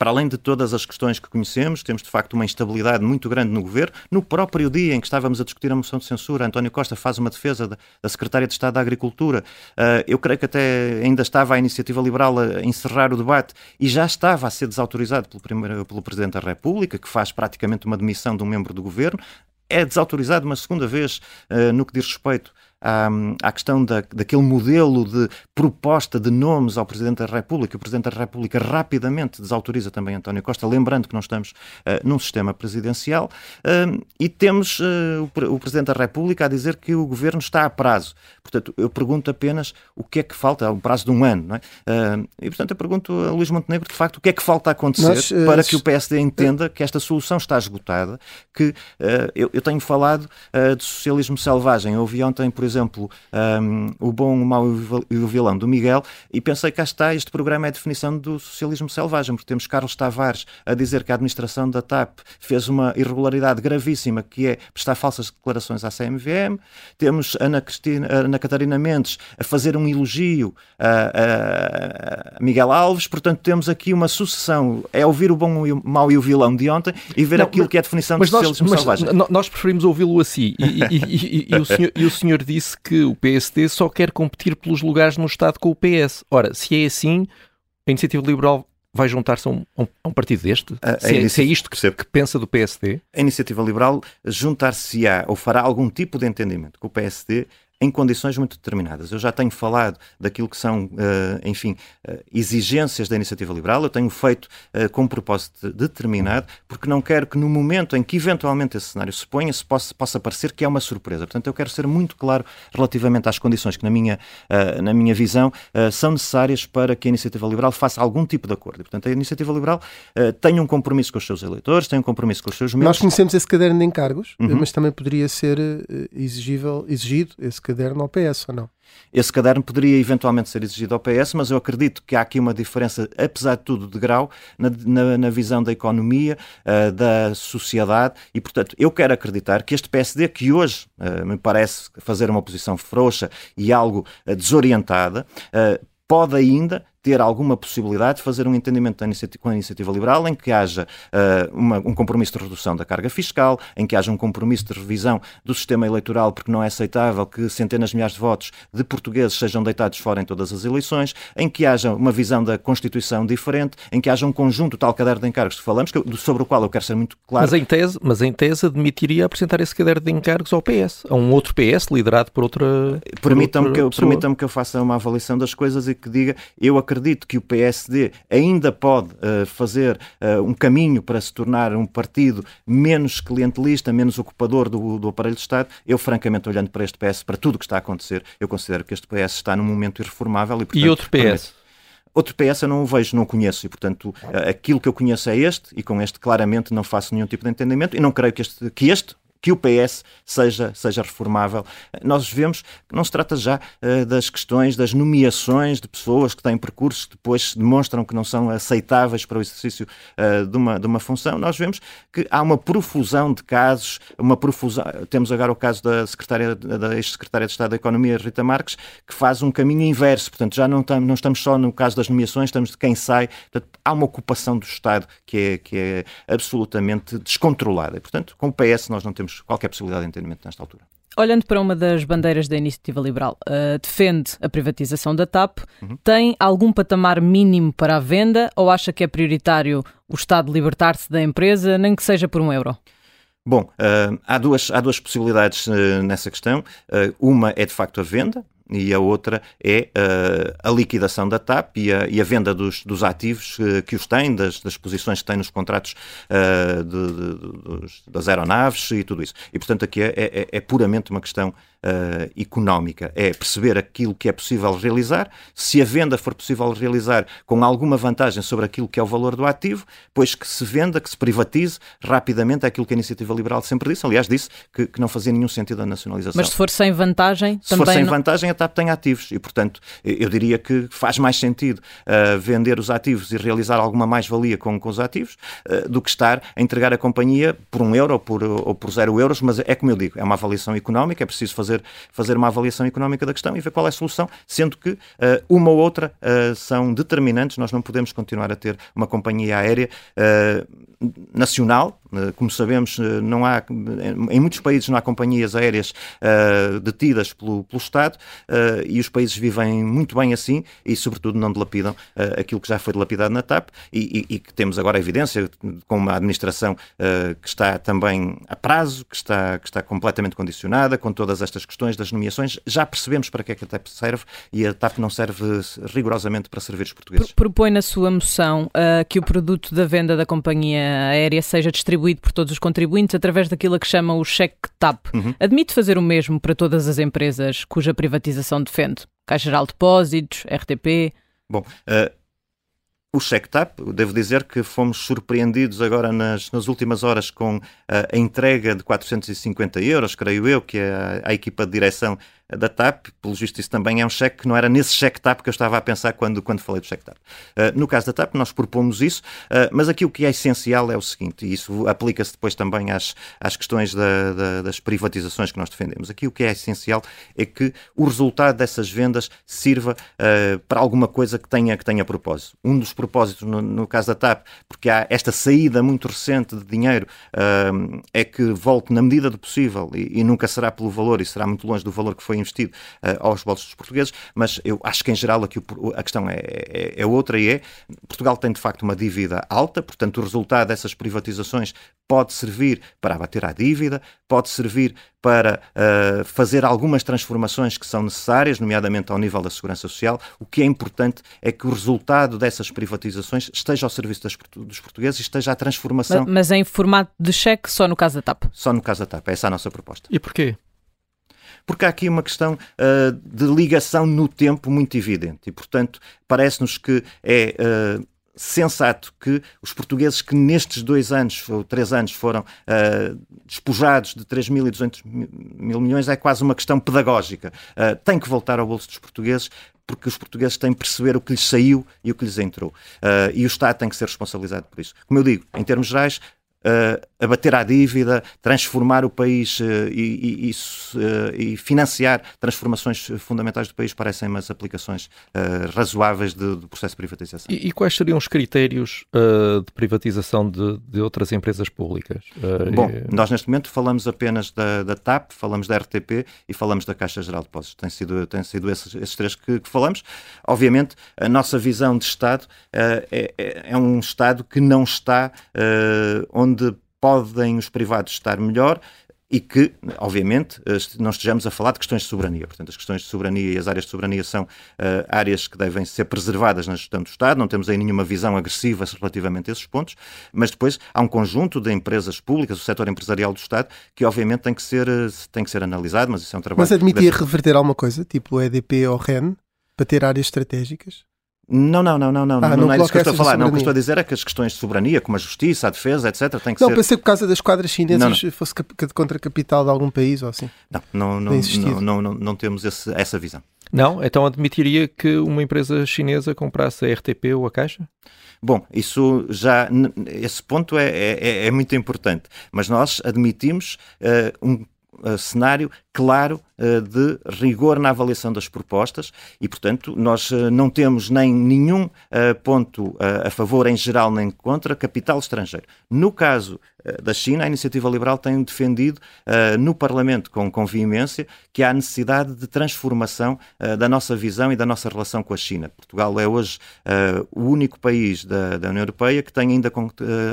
para além de todas as questões que conhecemos, temos de facto uma instabilidade muito grande no governo. No próprio dia em que estávamos a discutir a moção de censura, António Costa faz uma defesa da, Secretária de Estado da Agricultura. Uh, eu creio que até ainda estava a Iniciativa Liberal a encerrar o debate e já estava a ser desautorizado pelo, primeiro, pelo Presidente da República, que faz praticamente uma demissão de um membro do governo. É desautorizado uma segunda vez uh, no que diz respeito à, à questão da, daquele modelo de proposta de nomes ao Presidente da República. O Presidente da República rapidamente desautoriza também António Costa, lembrando que não estamos uh, num sistema presidencial, uh, e temos uh, o, o, Presidente da República a dizer que o Governo está a prazo. Portanto, eu pergunto apenas o que é que falta, há um prazo de um ano, não é? e, portanto, eu pergunto a Luís Montenegro, de facto, o que é que falta acontecer Nós, para que o PSD entenda que esta solução está esgotada, que eu, eu, tenho falado de socialismo selvagem. Eu ouvi ontem, por exemplo, exemplo, um, O Bom, o Mau e o Vilão do Miguel, e pensei que cá está, este programa é a definição do socialismo selvagem, porque temos Carlos Tavares a dizer que a administração da TAP fez uma irregularidade gravíssima, que é prestar falsas declarações à CMVM, temos Ana, Cristina, Ana Catarina Mendes a fazer um elogio a, a, Miguel Alves, portanto temos aqui uma sucessão, é ouvir o bom, o mau e o vilão de ontem e ver Não, aquilo mas, que é a definição do socialismo nós, selvagem. Nós preferimos ouvi-lo assim, e, e, e, e, o senhor, e o senhor disse disse que o PSD só quer competir pelos lugares no Estado com o PS. Ora, se é assim, a Iniciativa Liberal vai juntar-se a, um, a um, partido deste? A, se, é, se, é, isto que, que, pensa do PSD? A Iniciativa Liberal juntar-se-á ou fará algum tipo de entendimento com o PSD em condições muito determinadas. Eu já tenho falado daquilo que são, uh, enfim, uh, exigências da iniciativa liberal, eu tenho feito uh, com um propósito determinado, porque não quero que no momento em que eventualmente esse cenário se ponha, se possa, possa parecer que é uma surpresa. Portanto, eu quero ser muito claro relativamente às condições que, na minha, na minha visão, são necessárias para que a iniciativa liberal faça algum tipo de acordo. E, portanto, a iniciativa liberal tem um compromisso com os seus eleitores, tem um compromisso com os seus membros. Nós conhecemos esse caderno de encargos, uhum. mas também poderia ser exigível, exigido esse caderno ao PS ou não? Esse caderno poderia eventualmente ser exigido ao PS, mas eu acredito que há aqui uma diferença, apesar de tudo, de grau na, na, na visão da economia, uh, da sociedade, e portanto eu quero acreditar que este PSD, que hoje uh, me parece fazer uma posição frouxa e algo uh, desorientada, pode ainda ter alguma possibilidade de fazer um entendimento com a iniciativa liberal em que haja uh, uma, um compromisso de redução da carga fiscal, em que haja um compromisso de revisão do sistema eleitoral, porque não é aceitável que centenas de milhares de votos de portugueses sejam deitados fora em todas as eleições, em que haja uma visão da Constituição diferente, em que haja um conjunto tal caderno de encargos que falamos, que, sobre o qual eu quero ser muito claro. Mas em tese, mas em tese admitiria apresentar esse caderno de encargos ao PS, a um outro PS liderado por outra. Permitam-me que, permitam que eu faça uma avaliação das coisas e que diga, eu acredito acredito que o PSD ainda pode uh, fazer uh, um caminho para se tornar um partido menos clientelista, menos ocupador do, do aparelho de Estado. Eu, francamente, olhando para este PS, para tudo o que está a acontecer, eu considero que este PS está num momento irreformável. E, portanto, e outro PS? Outro PS eu não o vejo, não o conheço e, portanto, aquilo que eu conheço é este e com este claramente não faço nenhum tipo de entendimento e não creio que este, que este que o PS seja, seja reformável. Nós vemos que não se trata já uh, das questões das nomeações de pessoas que têm percursos que depois demonstram que não são aceitáveis para o exercício uh, de, uma, de uma função. Nós vemos que há uma profusão de casos, uma profusão. Temos agora o caso da secretária, da ex-secretária de Estado da Economia, Rita Marques, que faz um caminho inverso. Portanto, já não, tam, não estamos só no caso das nomeações, estamos de quem sai. Portanto, há uma ocupação do Estado que é, que é absolutamente descontrolada. E, portanto, com o PS nós não temos temos qualquer possibilidade de entendimento nesta altura. Olhando para uma das bandeiras da iniciativa liberal, uh, defende a privatização da TAP, uhum. tem algum patamar mínimo para a venda ou acha que é prioritário o Estado libertar-se da empresa, nem que seja por um euro? Bom, uh, há, duas, há duas possibilidades uh, nessa questão. uma é de facto a venda, e a outra é uh, a liquidação da TAP e a, e a venda dos, dos ativos uh, que os têm, das, das posições que têm nos contratos uh, de, de, dos, das aeronaves e tudo isso. E, portanto, aqui é, é, é puramente uma questão uh, económica, é perceber aquilo que é possível realizar, se a venda for possível realizar com alguma vantagem sobre aquilo que é o valor do ativo, pois que se venda, que se privatize rapidamente aquilo que a Iniciativa Liberal sempre disse, aliás disse que, que não fazia nenhum sentido a nacionalização. Mas se for sem vantagem, se também for sem não... vantagem, a TAP tem ativos. E, portanto, eu diria que faz mais sentido uh, vender os ativos e realizar alguma mais-valia com, com os ativos uh, do que estar a entregar a companhia por um euro ou por, ou por zero euros, mas é como eu digo, é uma avaliação económica, é preciso fazer fazer, fazer uma avaliação económica da questão e ver qual é a solução, sendo que uh, uma ou outra uh, são determinantes. Nós não podemos continuar a ter uma companhia aérea uh, nacional. Como sabemos, não há, em muitos países não há companhias aéreas detidas pelo, pelo Estado e os países vivem muito bem assim e, sobretudo, não dilapidam aquilo que já foi dilapidado na TAP e, e, e que temos agora evidência com uma administração que está também a prazo, que está, que está completamente condicionada, com todas estas questões das nomeações, já percebemos para que é que a TAP serve e a TAP não serve rigorosamente para servir os portugueses. Propõe na sua moção uh, que o produto da venda da companhia aérea seja distribuído por todos os contribuintes através daquilo que chama o cheque TAP. Uhum. Admite fazer o mesmo para todas as empresas cuja privatização defende? Caixa Geral de Depósitos, RTP? Bom, uh, o check-tap, devo dizer que fomos surpreendidos agora nas, nas últimas horas com a, a entrega de 450 euros, creio eu, que a, a equipa de direção da TAP, pelo visto isso também é um cheque que não era nesse cheque TAP que eu estava a pensar quando, quando falei do cheque TAP. Uh, no caso da TAP, nós propomos isso, uh, mas aqui o que é essencial é o seguinte, e isso aplica-se depois também às, às questões da, da, das privatizações que nós defendemos. Aqui o que é essencial é que o resultado dessas vendas sirva uh, para alguma coisa que tenha, que tenha propósito. Um dos propósitos, no, no caso da TAP, porque há esta saída muito recente de dinheiro, é que volte na medida do possível, e, e nunca será pelo valor, e será muito longe do valor que foi investido uh, aos bolsos dos portugueses, mas eu acho que em geral aqui a questão é, é, é outra e é Portugal tem de facto uma dívida alta, portanto o resultado dessas privatizações pode servir para abater a dívida, pode servir para uh, fazer algumas transformações que são necessárias, nomeadamente ao nível da segurança social. O que é importante é que o resultado dessas privatizações esteja ao serviço das, dos portugueses e esteja a transformação. Mas, mas em formato de cheque, só no caso da TAP? Só no caso da TAP, essa é a nossa proposta. E porquê? Porque há aqui uma questão uh, de ligação no tempo muito evidente e, portanto, parece-nos que é. Uh, sensato que os portugueses que nestes dois anos ou três anos foram uh, despojados de 3.200 mil milhões é quase uma questão pedagógica. Uh, tem que voltar ao bolso dos portugueses porque os portugueses têm que perceber o que lhes saiu e o que lhes entrou. Uh, e o Estado tem que ser responsabilizado por isso. Como eu digo, em termos gerais, uh, abater à dívida, transformar o país uh, e, e, uh, e, financiar transformações fundamentais do país parecem-me as aplicações uh, razoáveis de, do processo de privatização. E, e, quais seriam os critérios de privatização de, de, outras empresas públicas? Bom, nós neste momento falamos apenas da, da, TAP, falamos da RTP e falamos da Caixa Geral de Depósitos. Tem sido, tem sido esses, esses três que, que, falamos. Obviamente, a nossa visão de Estado é, é, é, um Estado que não está onde onde podem os privados estar melhor e que, obviamente, não estejamos a falar de questões de soberania. Portanto, as questões de soberania e as áreas de soberania são uh, áreas que devem ser preservadas na gestão do Estado, não temos aí nenhuma visão agressiva relativamente a esses pontos, mas depois há um conjunto de empresas públicas, o setor empresarial do Estado, que obviamente tem que ser, tem que ser analisado, mas isso é um trabalho... Mas admitia reverter alguma coisa, tipo o EDP ou REN, para ter áreas estratégicas? Não, não, não, não, não, ah, não, não é isso que eu estou a falar. Não, o que estou a dizer é que as questões de soberania, como a justiça, a defesa, etc., têm que não, ser. Não, pensei que por causa das quadras chinesas não, fosse contra a capital de algum país ou assim. Não, não, não, não, não, não, não, temos esse, essa visão. Não? Então admitiria que uma empresa chinesa comprasse a RTP ou a Caixa? Bom, isso já. Esse ponto é, é, é muito importante. Mas nós admitimos uh, um uh, cenário claro uh, de rigor na avaliação das propostas e, portanto, nós uh, não temos nem nenhum ponto a favor em geral nem contra capital estrangeiro. No caso da China, a Iniciativa Liberal tem defendido no Parlamento com, veemência que há necessidade de transformação da nossa visão e da nossa relação com a China. Portugal é hoje o único país da, da, União Europeia que tem ainda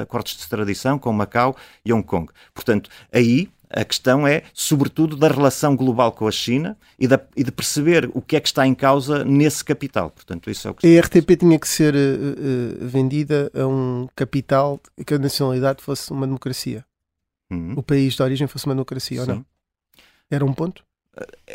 acordos de extradição com Macau e Hong Kong. Portanto, aí a questão é, sobretudo, da relação global com a China e, da, e, de perceber o que é que está em causa nesse capital. Portanto, isso é o que... A RTP tinha que ser uh, uh, vendida a um capital que a nacionalidade fosse uma democracia. Uhum. O país de origem fosse uma democracia Sim. ou não? Era um ponto?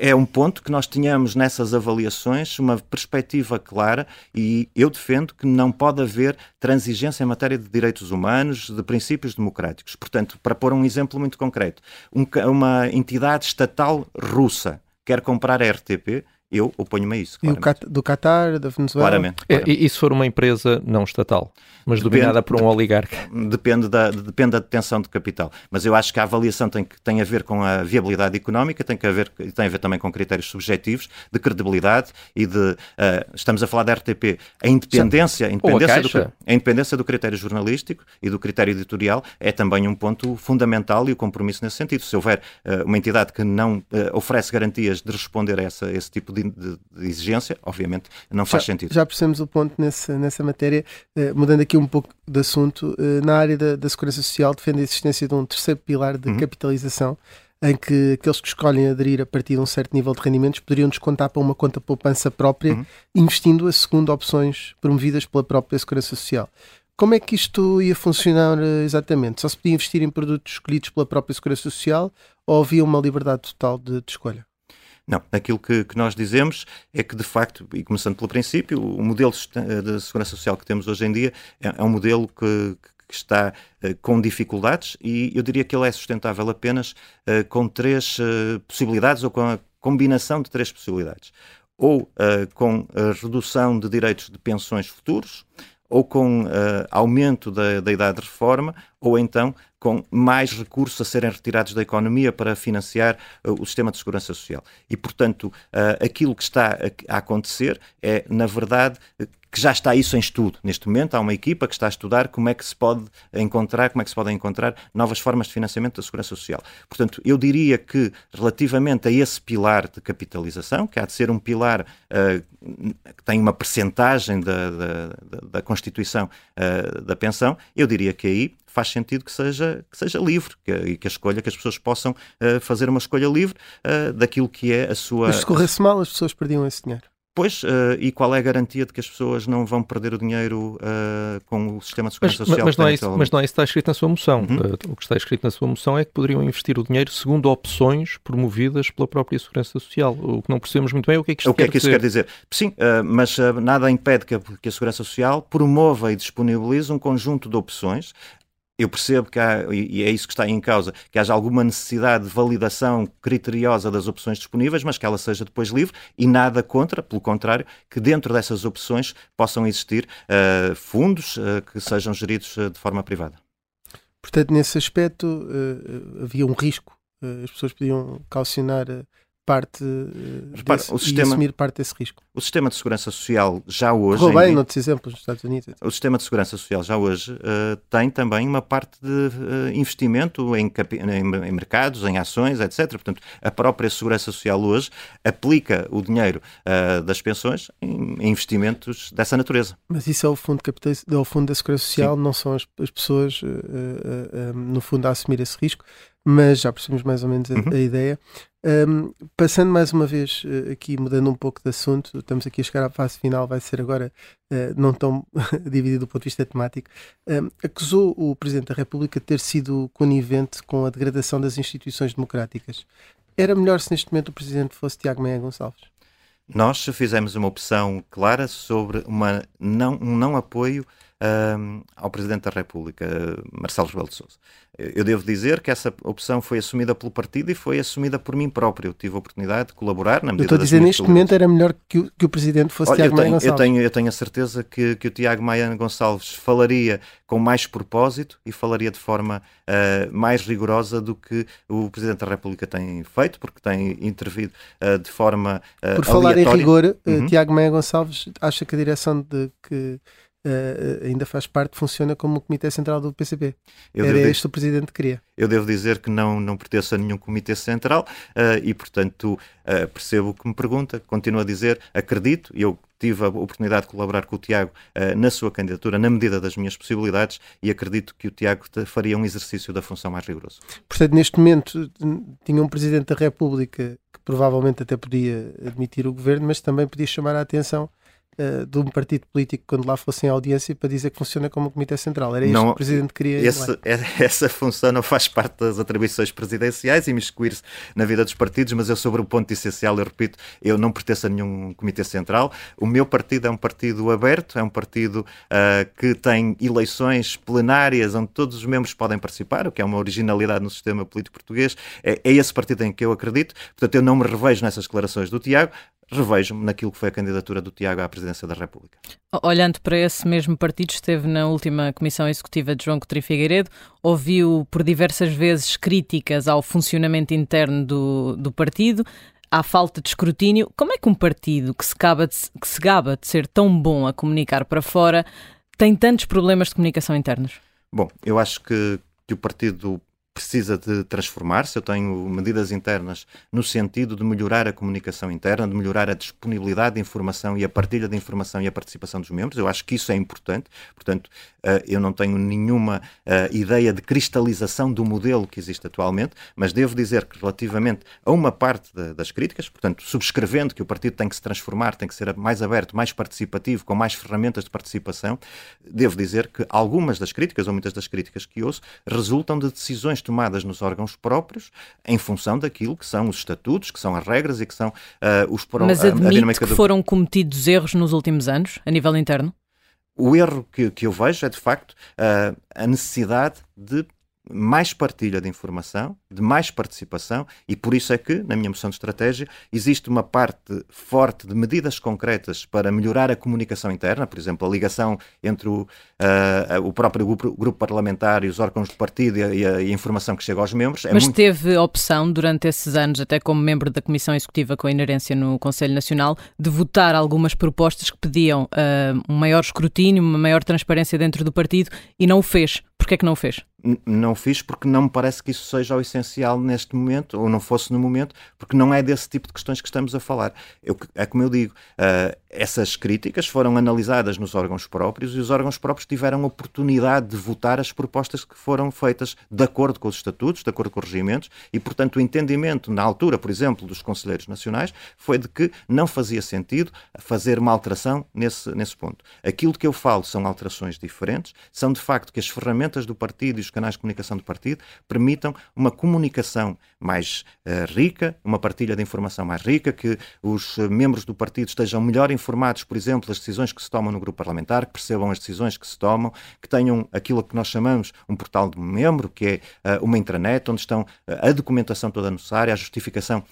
É um ponto que nós tenhamos nessas avaliações uma perspectiva clara e eu defendo que não pode haver transigência em matéria de direitos humanos, de princípios democráticos. Portanto, para pôr um exemplo muito concreto, um, uma entidade estatal russa quer comprar a RTP, eu oponho-me a isso. Claramente. E do Qatar, da Venezuela? Claramente. claramente. É, e, e se for uma empresa não estatal? mas depende, dominada por um oligarca. Depende da, depende da detenção de capital. Mas eu acho que a avaliação tem, tem a ver com a viabilidade económica, tem, que haver, tem a ver também com critérios subjetivos de credibilidade e de. Uh, estamos a falar da RTP. A independência, a independência, a, do, a independência do critério jornalístico e do critério editorial é também um ponto fundamental e o compromisso nesse sentido. Se houver uh, uma entidade que não uh, oferece garantias de responder a essa, esse tipo de, de, de exigência, obviamente não faz já, sentido. Já percebemos o ponto nesse, nessa matéria. mudando aqui um pouco de assunto, eh, na área da, da Segurança Social defende a existência de um terceiro pilar de uhum. capitalização em que aqueles que escolhem aderir a partir de um certo nível de rendimentos poderiam descontar para uma conta poupança própria, uhum. investindo-a segundo opções promovidas pela própria Segurança Social. Como é que isto ia funcionar eh, exatamente? Só se podia investir em produtos escolhidos pela própria Segurança Social ou havia uma liberdade total de, de escolha? Não, aquilo que, que, nós dizemos é que, de facto, e começando pelo princípio, o modelo de segurança social que temos hoje em dia é, é um modelo que, que está uh, com dificuldades e eu diria que ele é sustentável apenas uh, com três uh, possibilidades ou com a combinação de três possibilidades. Ou com a redução de direitos de pensões futuros, ou com aumento da, da idade de reforma, ou então com mais recursos a serem retirados da economia para financiar uh, o sistema de segurança social. E, portanto, uh, aquilo que está a, acontecer é, na verdade, que já está isso em estudo. Neste momento há uma equipa que está a estudar como é que se pode encontrar, como é que se podem encontrar novas formas de financiamento da segurança social. Portanto, eu diria que relativamente a esse pilar de capitalização, que há de ser um pilar uh, que tem uma percentagem da, da, da Constituição uh, da pensão, eu diria que aí faz sentido que seja, que seja livre que, e que a escolha, que as pessoas possam uh, fazer uma escolha livre daquilo que é a sua. Mas se corresse mal, as pessoas perdiam esse dinheiro. Pois, uh, e qual é a garantia de que as pessoas não vão perder o dinheiro uh, com o sistema de segurança mas, social? Mas não, é isso, mas não é isso que está escrito na sua moção. Uhum. Uh, o que está escrito na sua moção é que poderiam investir o dinheiro segundo opções promovidas pela própria segurança social. O que não percebemos muito bem é o que é que isto o que quer é que isso dizer. quer dizer. Sim, mas nada impede que a, que a segurança social promova e disponibilize um conjunto de opções eu percebo que há, e é isso que está em causa, que haja alguma necessidade de validação criteriosa das opções disponíveis, mas que ela seja depois livre e nada contra, pelo contrário, que dentro dessas opções possam existir uh, fundos uh, que sejam geridos uh, de forma privada. Portanto, nesse aspecto havia um risco, as pessoas podiam calcionar parte Repara, desse, o sistema, e assumir parte desse risco. O sistema de segurança social já hoje. Correu bem, noutros exemplos nos Estados Unidos. O sistema de segurança social já hoje uh, tem também uma parte de uh, investimento em, em, em, mercados, em ações, etc. Portanto, a própria segurança social hoje aplica o dinheiro uh, das pensões em, em, investimentos dessa natureza. Mas isso é o fundo, é o fundo da segurança social, Sim. não são as, as pessoas, no fundo, a assumir esse risco. Mas já percebemos mais ou menos a, uhum. a ideia. Um, passando mais uma vez uh, aqui, mudando um pouco de assunto, estamos aqui a chegar à fase final, vai ser agora uh, não tão dividido do ponto de vista temático. Um, acusou o Presidente da República de ter sido conivente com a degradação das instituições democráticas. Era melhor se neste momento o Presidente fosse Tiago Meia Gonçalves? Nós fizemos uma opção clara sobre uma não, um não apoio ao Presidente da República, Marcelo Rebelo de Sousa. Eu devo dizer que essa opção foi assumida pelo partido e foi assumida por mim próprio. Eu tive a oportunidade de colaborar na medida Eu estou a dizer, neste momento era melhor que o, que o Presidente fosse Olha, Tiago Maia Gonçalves. Eu tenho, eu tenho a certeza que, que o Tiago Maia Gonçalves falaria com mais propósito e falaria de forma uh, mais rigorosa do que o Presidente da República tem feito, porque tem intervido uh, de forma uh, Por falar em rigor, uhum. Tiago Maia Gonçalves acha que a direção de que uh, ainda faz parte, funciona como o Comitê Central do PCP. Eu Era este o Presidente que queria. Eu devo dizer que não, não pertenço a nenhum Comitê Central uh, e, portanto, uh, percebo o que me pergunta. Continuo a dizer, acredito, e eu tive a oportunidade de colaborar com o Tiago uh, na sua candidatura, na medida das minhas possibilidades, e acredito que o Tiago faria um exercício da função mais rigoroso. Portanto, neste momento, tinha um Presidente da República que provavelmente até podia admitir o governo, mas também podia chamar a atenção uh, de um partido político quando lá fossem à audiência para dizer que funciona como Comitê Central. Era isso que o Presidente queria. Esse, é, essa função não faz parte das atribuições presidenciais e miscuir-se na vida dos partidos, mas eu, sobre o ponto essencial, eu repito, eu não pertenço a nenhum Comitê Central. O meu partido é um partido aberto, é um partido uh, que tem eleições plenárias onde todos os membros podem participar, o que é uma originalidade no sistema político português. É, é esse partido em que eu acredito. Portanto, eu não me revejo nessas declarações do Tiago revejo-me naquilo que foi a candidatura do Tiago à presidência da República. Olhando para esse mesmo partido, esteve na última Comissão Executiva de João Coutinho Figueiredo, ouviu por diversas vezes críticas ao funcionamento interno do, do partido, à falta de escrutínio. Como é que um partido que se, gaba de, que se gaba de ser tão bom a comunicar para fora tem tantos problemas de comunicação internos? Bom, eu acho que, que o partido precisa de transformar-se. Eu tenho medidas internas no sentido de melhorar a comunicação interna, de melhorar a disponibilidade de informação e a partilha de informação e a participação dos membros. Eu acho que isso é importante. Portanto, eh, eu não tenho nenhuma eh, ideia de cristalização do modelo que existe atualmente, mas devo dizer que relativamente a uma parte das críticas, portanto, subscrevendo que o partido tem que se transformar, tem que ser mais aberto, mais participativo, com mais ferramentas de participação, devo dizer que algumas das críticas, ou muitas das críticas que ouço, resultam de decisões tomadas nos órgãos próprios em função daquilo que são os estatutos, que são as regras e que são uh, os Mas admite que do... foram cometidos erros nos últimos anos, a nível interno? O erro que, que eu vejo é, de facto, uh, a necessidade de mais partilha de informação, de mais participação, e por isso é que, na minha moção de estratégia, existe uma parte forte de medidas concretas para melhorar a comunicação interna, por exemplo, a ligação entre o, uh, o próprio grupo, grupo, parlamentar e os órgãos do partido e a, e a, informação que chega aos membros. É Mas muito... teve opção, durante esses anos, até como membro da Comissão Executiva com inerência no Conselho Nacional, de votar algumas propostas que pediam uh, um maior escrutínio, uma maior transparência dentro do partido, e não o fez. Porquê é que não o fez? não fiz porque não me parece que isso seja o essencial neste momento, ou não fosse no momento, porque não é desse tipo de questões que estamos a falar. Eu, é como eu digo, uh, essas críticas foram analisadas nos órgãos próprios e os órgãos próprios tiveram oportunidade de votar as propostas que foram feitas de acordo com os estatutos, de acordo com os regimentos, e, portanto, o entendimento, na altura, por exemplo, dos Conselheiros Nacionais, foi de que não fazia sentido fazer uma alteração nesse, nesse ponto. Aquilo que eu falo são alterações diferentes, são de facto que as ferramentas do partido e os canais de comunicação do partido permitam uma comunicação comunicação mais uh, rica, uma partilha de informação mais rica, que os uh, membros do partido estejam melhor informados, por exemplo, das decisões que se tomam no grupo parlamentar, que percebam as decisões que se tomam, que tenham aquilo que nós chamamos um portal de membro, que é uh, uma intranet, onde estão a documentação toda necessária, a justificação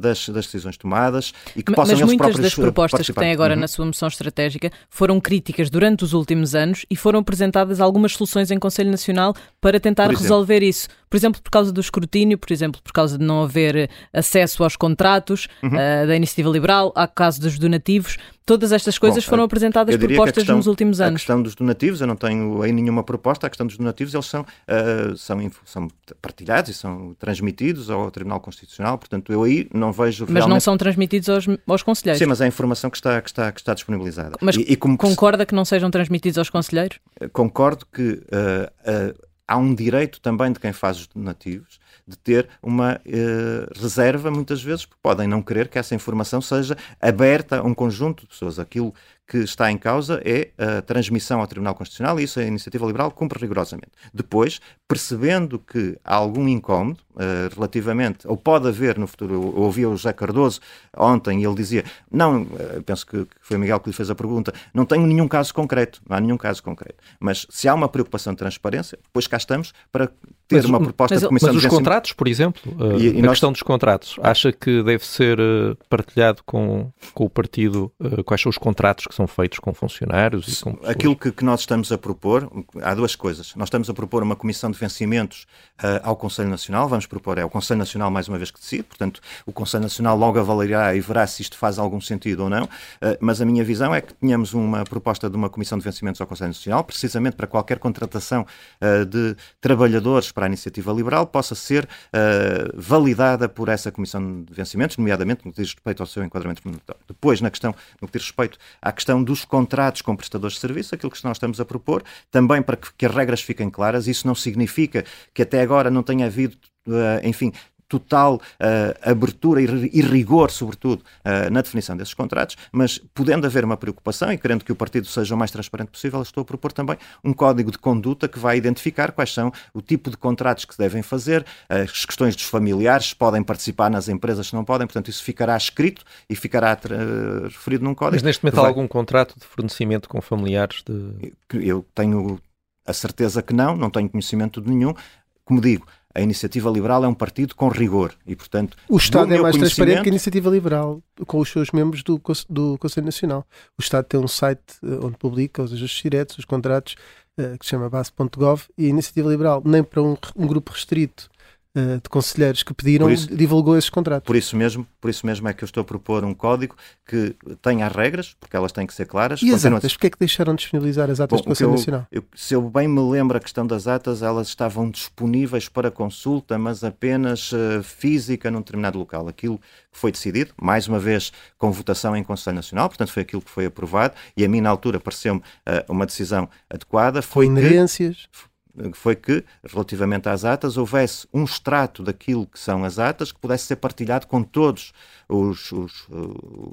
das, das, decisões tomadas e que mas, possam mas eles muitas das propostas que tem agora uhum. na sua moção estratégica foram críticas durante os últimos anos e foram apresentadas algumas soluções em Conselho Nacional para tentar resolver isso. Por exemplo, por causa do escrutínio, por exemplo, por causa de não haver acesso aos contratos uhum. uh, da iniciativa liberal, há caso dos donativos. Todas estas coisas Bom, foram apresentadas propostas questão, nos últimos anos. A questão dos donativos, eu não tenho aí nenhuma proposta. A questão dos donativos, eles são, uh, são, são partilhados e são transmitidos ao Tribunal Constitucional. Portanto, eu aí não vejo. Mas não são transmitidos aos, aos conselheiros. Sim, mas é a informação que está, que está, que está disponibilizada. Mas e, e como concorda que não sejam transmitidos aos conselheiros? Concordo que uh, há um direito também de quem faz os donativos de ter uma uh, reserva, muitas vezes, porque podem não querer que essa informação seja aberta a um conjunto de pessoas. Aquilo que está em causa é a transmissão ao Tribunal Constitucional e isso a iniciativa liberal cumpre rigorosamente. Depois, percebendo que há algum incómodo uh, relativamente, ou pode haver no futuro, eu ouvi o José Cardoso ontem e ele dizia, não, uh, penso que, foi Miguel que lhe fez a pergunta, não tenho nenhum caso concreto, não há nenhum caso concreto. Mas se há uma preocupação de transparência, depois cá estamos para ter mas, uma proposta mas, de comissão mas de os contratos, por exemplo, e, e a nós... questão dos contratos, acha que deve ser partilhado com, com o partido quais são os contratos que são feitos com funcionários e com Aquilo que, que, nós estamos a propor, há duas coisas. Nós estamos a propor uma comissão de vencimentos uh, ao Conselho Nacional, vamos propor, é o Conselho Nacional mais uma vez que decide, portanto o Conselho Nacional logo avaliará e verá se isto faz algum sentido ou não, uh, mas a minha visão é que tenhamos uma proposta de uma comissão de vencimentos ao Conselho Nacional, precisamente para qualquer contratação uh, de trabalhadores para a iniciativa liberal possa ser validada por essa comissão de vencimentos, nomeadamente no que diz respeito ao seu enquadramento remuneratório. Depois, na questão, no que diz respeito à questão dos contratos com prestadores de serviço, aquilo que nós estamos a propor, também para que, que as regras fiquem claras. Isso não significa que até agora não tenha havido Uh, enfim, total uh, abertura e rigor, sobretudo, uh, na definição desses contratos, mas podendo haver uma preocupação e querendo que o partido seja o mais transparente possível, estou a propor também um código de conduta que vai identificar quais são o tipo de contratos que se devem fazer, as questões dos familiares, se podem participar nas empresas, se não podem, portanto, isso ficará escrito e ficará uh, referido num código. Mas neste momento há algum contrato de fornecimento com familiares de. Eu tenho a certeza que não, não tenho conhecimento de nenhum. Como digo, a Iniciativa Liberal é um partido com rigor e, portanto, o Estado é mais transparente que a Iniciativa Liberal com os seus membros do, do Conselho Nacional. O Estado tem um site uh, onde publica os ajustes diretos, os contratos, uh, que se chama base.gov, e a Iniciativa Liberal, nem para um, um grupo restrito eh, de conselheiros que pediram isso, divulgou esses contratos. Por isso mesmo, por isso mesmo é que eu estou a propor um código que tenha as regras, porque elas têm que ser claras. E as atas? Porquê é que deixaram de disponibilizar as atas Bom, do Conselho eu, Nacional? Eu, se eu bem me lembro a questão das atas, elas estavam disponíveis para consulta, mas apenas uh, física num determinado local. Aquilo que foi decidido, mais uma vez com votação em Conselho Nacional, portanto foi aquilo que foi aprovado, e a mim na altura pareceu-me uh, uma decisão adequada. Foi com inerências? Que, foi que, relativamente às atas, houvesse um extrato daquilo que são as atas que pudesse ser partilhado com todos os, os,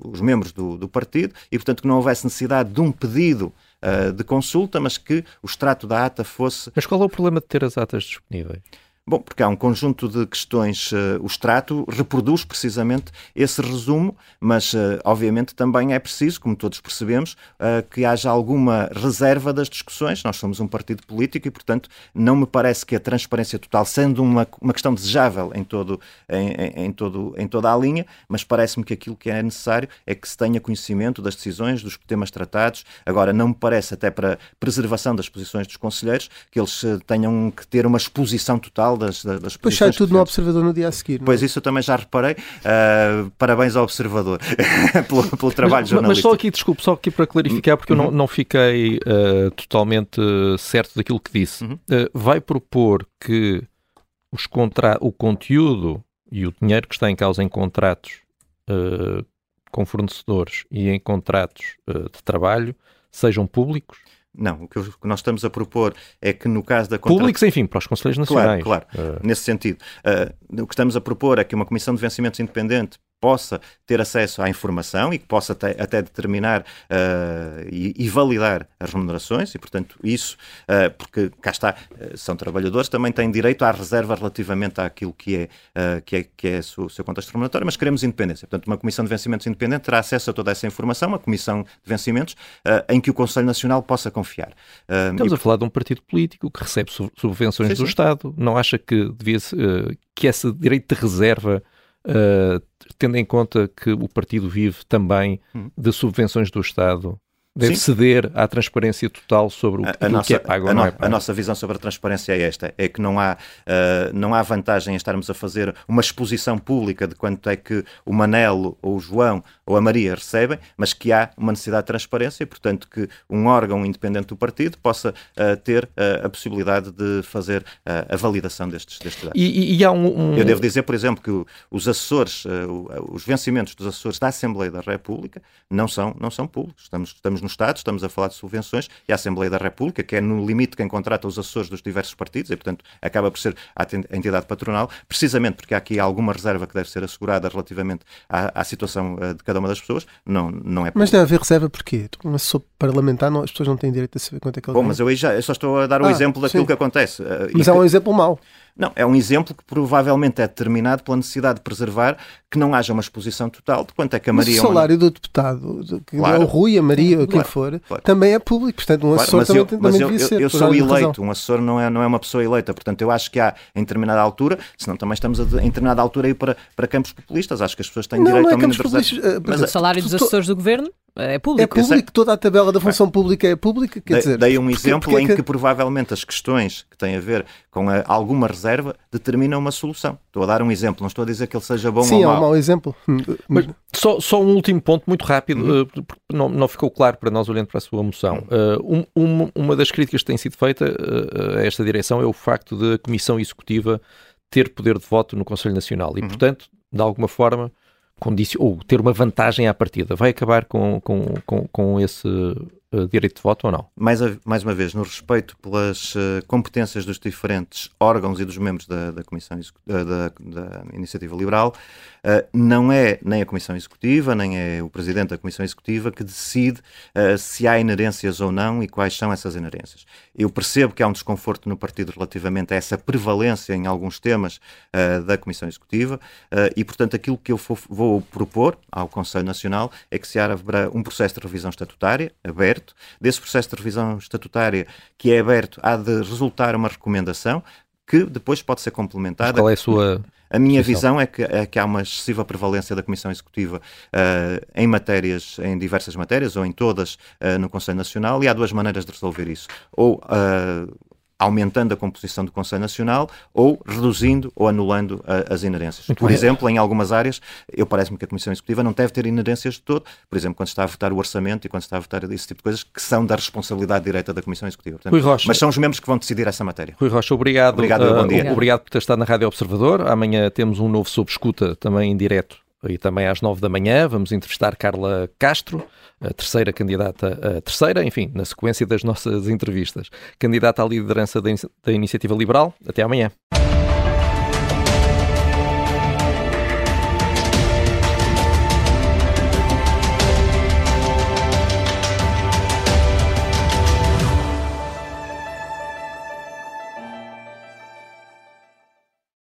os membros do, do, partido e, portanto, que não houvesse necessidade de um pedido uh, de consulta, mas que o extrato da ata fosse. Mas qual é o problema de ter as atas disponíveis? Bom, porque há um conjunto de questões. Uh, o extrato reproduz precisamente esse resumo, mas uh, obviamente também é preciso, como todos percebemos, uh, que haja alguma reserva das discussões. Nós somos um partido político e, portanto, não me parece que a transparência total, sendo uma, uma questão desejável em, todo, em, em todo, em toda a linha, mas parece-me que aquilo que é necessário é que se tenha conhecimento das decisões, dos temas tratados. Agora, não me parece, até para preservação das posições dos conselheiros, que eles tenham que ter uma exposição total das, das Depois sai tudo no Observador no dia a seguir. É? Pois isso eu também já reparei. Uh, parabéns ao Observador pelo, pelo, trabalho mas, jornalístico. Mas só aqui, desculpe, só aqui para clarificar, porque uhum. eu não, não fiquei uh, totalmente certo daquilo que disse. Uhum. Uh, vai propor que os contra o conteúdo e o dinheiro que está em causa em contratos com fornecedores e em contratos de trabalho sejam públicos? Não, o que nós estamos a propor é que no caso da... Contra... Públicos, enfim, para os Conselhos Nacionais. Claro, claro, uh... nesse sentido. Uh, o que estamos a propor é que uma Comissão de Vencimentos Independente possa ter acesso à informação e que possa até, até determinar uh, e, e, validar as remunerações e, portanto, isso, uh, porque cá está, uh, são trabalhadores, também têm direito à reserva relativamente àquilo que é, que é, que é o seu contexto remuneratório, mas queremos independência. Portanto, uma comissão de vencimentos independente terá acesso a toda essa informação, uma comissão de vencimentos em que o Conselho Nacional possa confiar. Estamos e... a falar de um partido político que recebe subvenções sim, do sim. Estado. Não acha que devia que esse direito de reserva uh, tendo em conta que o partido vive também hum. de subvenções do Estado, deve Sim. ceder à transparência total sobre o, a, a nossa, que é pago ou não é pago. A nossa visão sobre a transparência é esta, é que não há, uh, não há vantagem em estarmos a fazer uma exposição pública de quanto é que o Manelo ou o João ou a Maria recebem, mas que há uma necessidade de transparência e, portanto, que um órgão independente do partido possa uh, ter uh, a possibilidade de fazer a validação destes, destes dados. E, e há um, um... Eu devo dizer, por exemplo, que os assessores, os vencimentos dos assessores da Assembleia da República não são, não são públicos. Estamos, estamos no Estado, estamos a falar de subvenções, e a Assembleia da República, que é no limite quem contrata os assessores dos diversos partidos, e portanto acaba por ser a entidade patronal, precisamente porque há aqui alguma reserva que deve ser assegurada relativamente à, à situação uh, de cada uma das pessoas, não, não é Mas deve haver reserva porquê? Um assessor parlamentar, não, as pessoas não têm direito a saber quanto é que ele Bom, ganha. mas eu, aí já, eu só estou a dar o um ah, exemplo daquilo sim. que acontece. Uh, mas é um exemplo mau. Não, é um exemplo que provavelmente é determinado pela necessidade de preservar que não haja uma exposição total de quanto é que a Maria... Mas o salário do deputado, que claro. é o Rui, a Maria, quem for, claro. também é público, portanto um assessor claro, também, eu, também devia eu, ser. Eu sou eleito, razão. um assessor não é, não é uma pessoa eleita, portanto eu acho que há em determinada altura, senão também estamos a, em determinada altura aí para, para campos populistas, acho que as pessoas têm não, direito não é ao mínimo de Mas o salário dos assessores do governo é público. É público, toda a tabela da função pública é pública, quer dizer... Dei um exemplo porque, porque em que provavelmente as questões que têm a ver com a, alguma reserva determinam uma solução. Estou a dar um exemplo, não estou a dizer que ele seja bom Sim, ou mau. Sim, é um mau exemplo. Mas só, só um último ponto muito rápido, uhum. uh, não, não ficou claro para nós olhando para a sua moção. Uh, um, uma das críticas que tem sido feita uh, a esta direção é o facto de a Comissão Executiva ter poder de voto no Conselho Nacional e, uhum. portanto, de alguma forma ou ter uma vantagem à partida. Vai acabar com, com, com, com esse direito de voto ou não? Mais, a, mais uma vez, no respeito pelas uh, competências dos diferentes órgãos e dos membros da, da Comissão uh, da, da, Iniciativa Liberal, não é nem a Comissão Executiva, nem é o Presidente da Comissão Executiva que decide se há inerências ou não e quais são essas inerências. Eu percebo que há um desconforto no partido relativamente a essa prevalência em alguns temas da Comissão Executiva e, portanto, aquilo que eu vou propor ao Conselho Nacional é que se abra um processo de revisão estatutária aberto aberto, desse processo de revisão estatutária que é aberto, há de resultar uma recomendação que depois pode ser complementada. Mas qual é a sua. A minha visão é que, é que, há uma excessiva prevalência da Comissão Executiva uh, em matérias, em diversas matérias, ou em todas uh, no Conselho Nacional, e há duas maneiras de resolver isso. Ou uh, aumentando a composição do Conselho Nacional ou reduzindo ou anulando a, as inerências. Muito Por bem. exemplo, em algumas áreas, eu parece-me que a Comissão Executiva não deve ter inerências de todo. Por exemplo, quando está a votar o orçamento e quando está a votar esse tipo de coisas que são da responsabilidade direta da Comissão Executiva. Portanto, Rui Rocha. Mas são os membros que vão decidir essa matéria. Rui Rocha, obrigado. Obrigado, uh, bom dia. Obrigado por ter estado na Rádio Observador. Amanhã temos um novo sob escuta também em direto e também às nove da manhã. Vamos entrevistar Carla Castro, a terceira candidata, a terceira, enfim, na sequência das nossas entrevistas, candidata à liderança da, da Iniciativa Liberal. Até amanhã.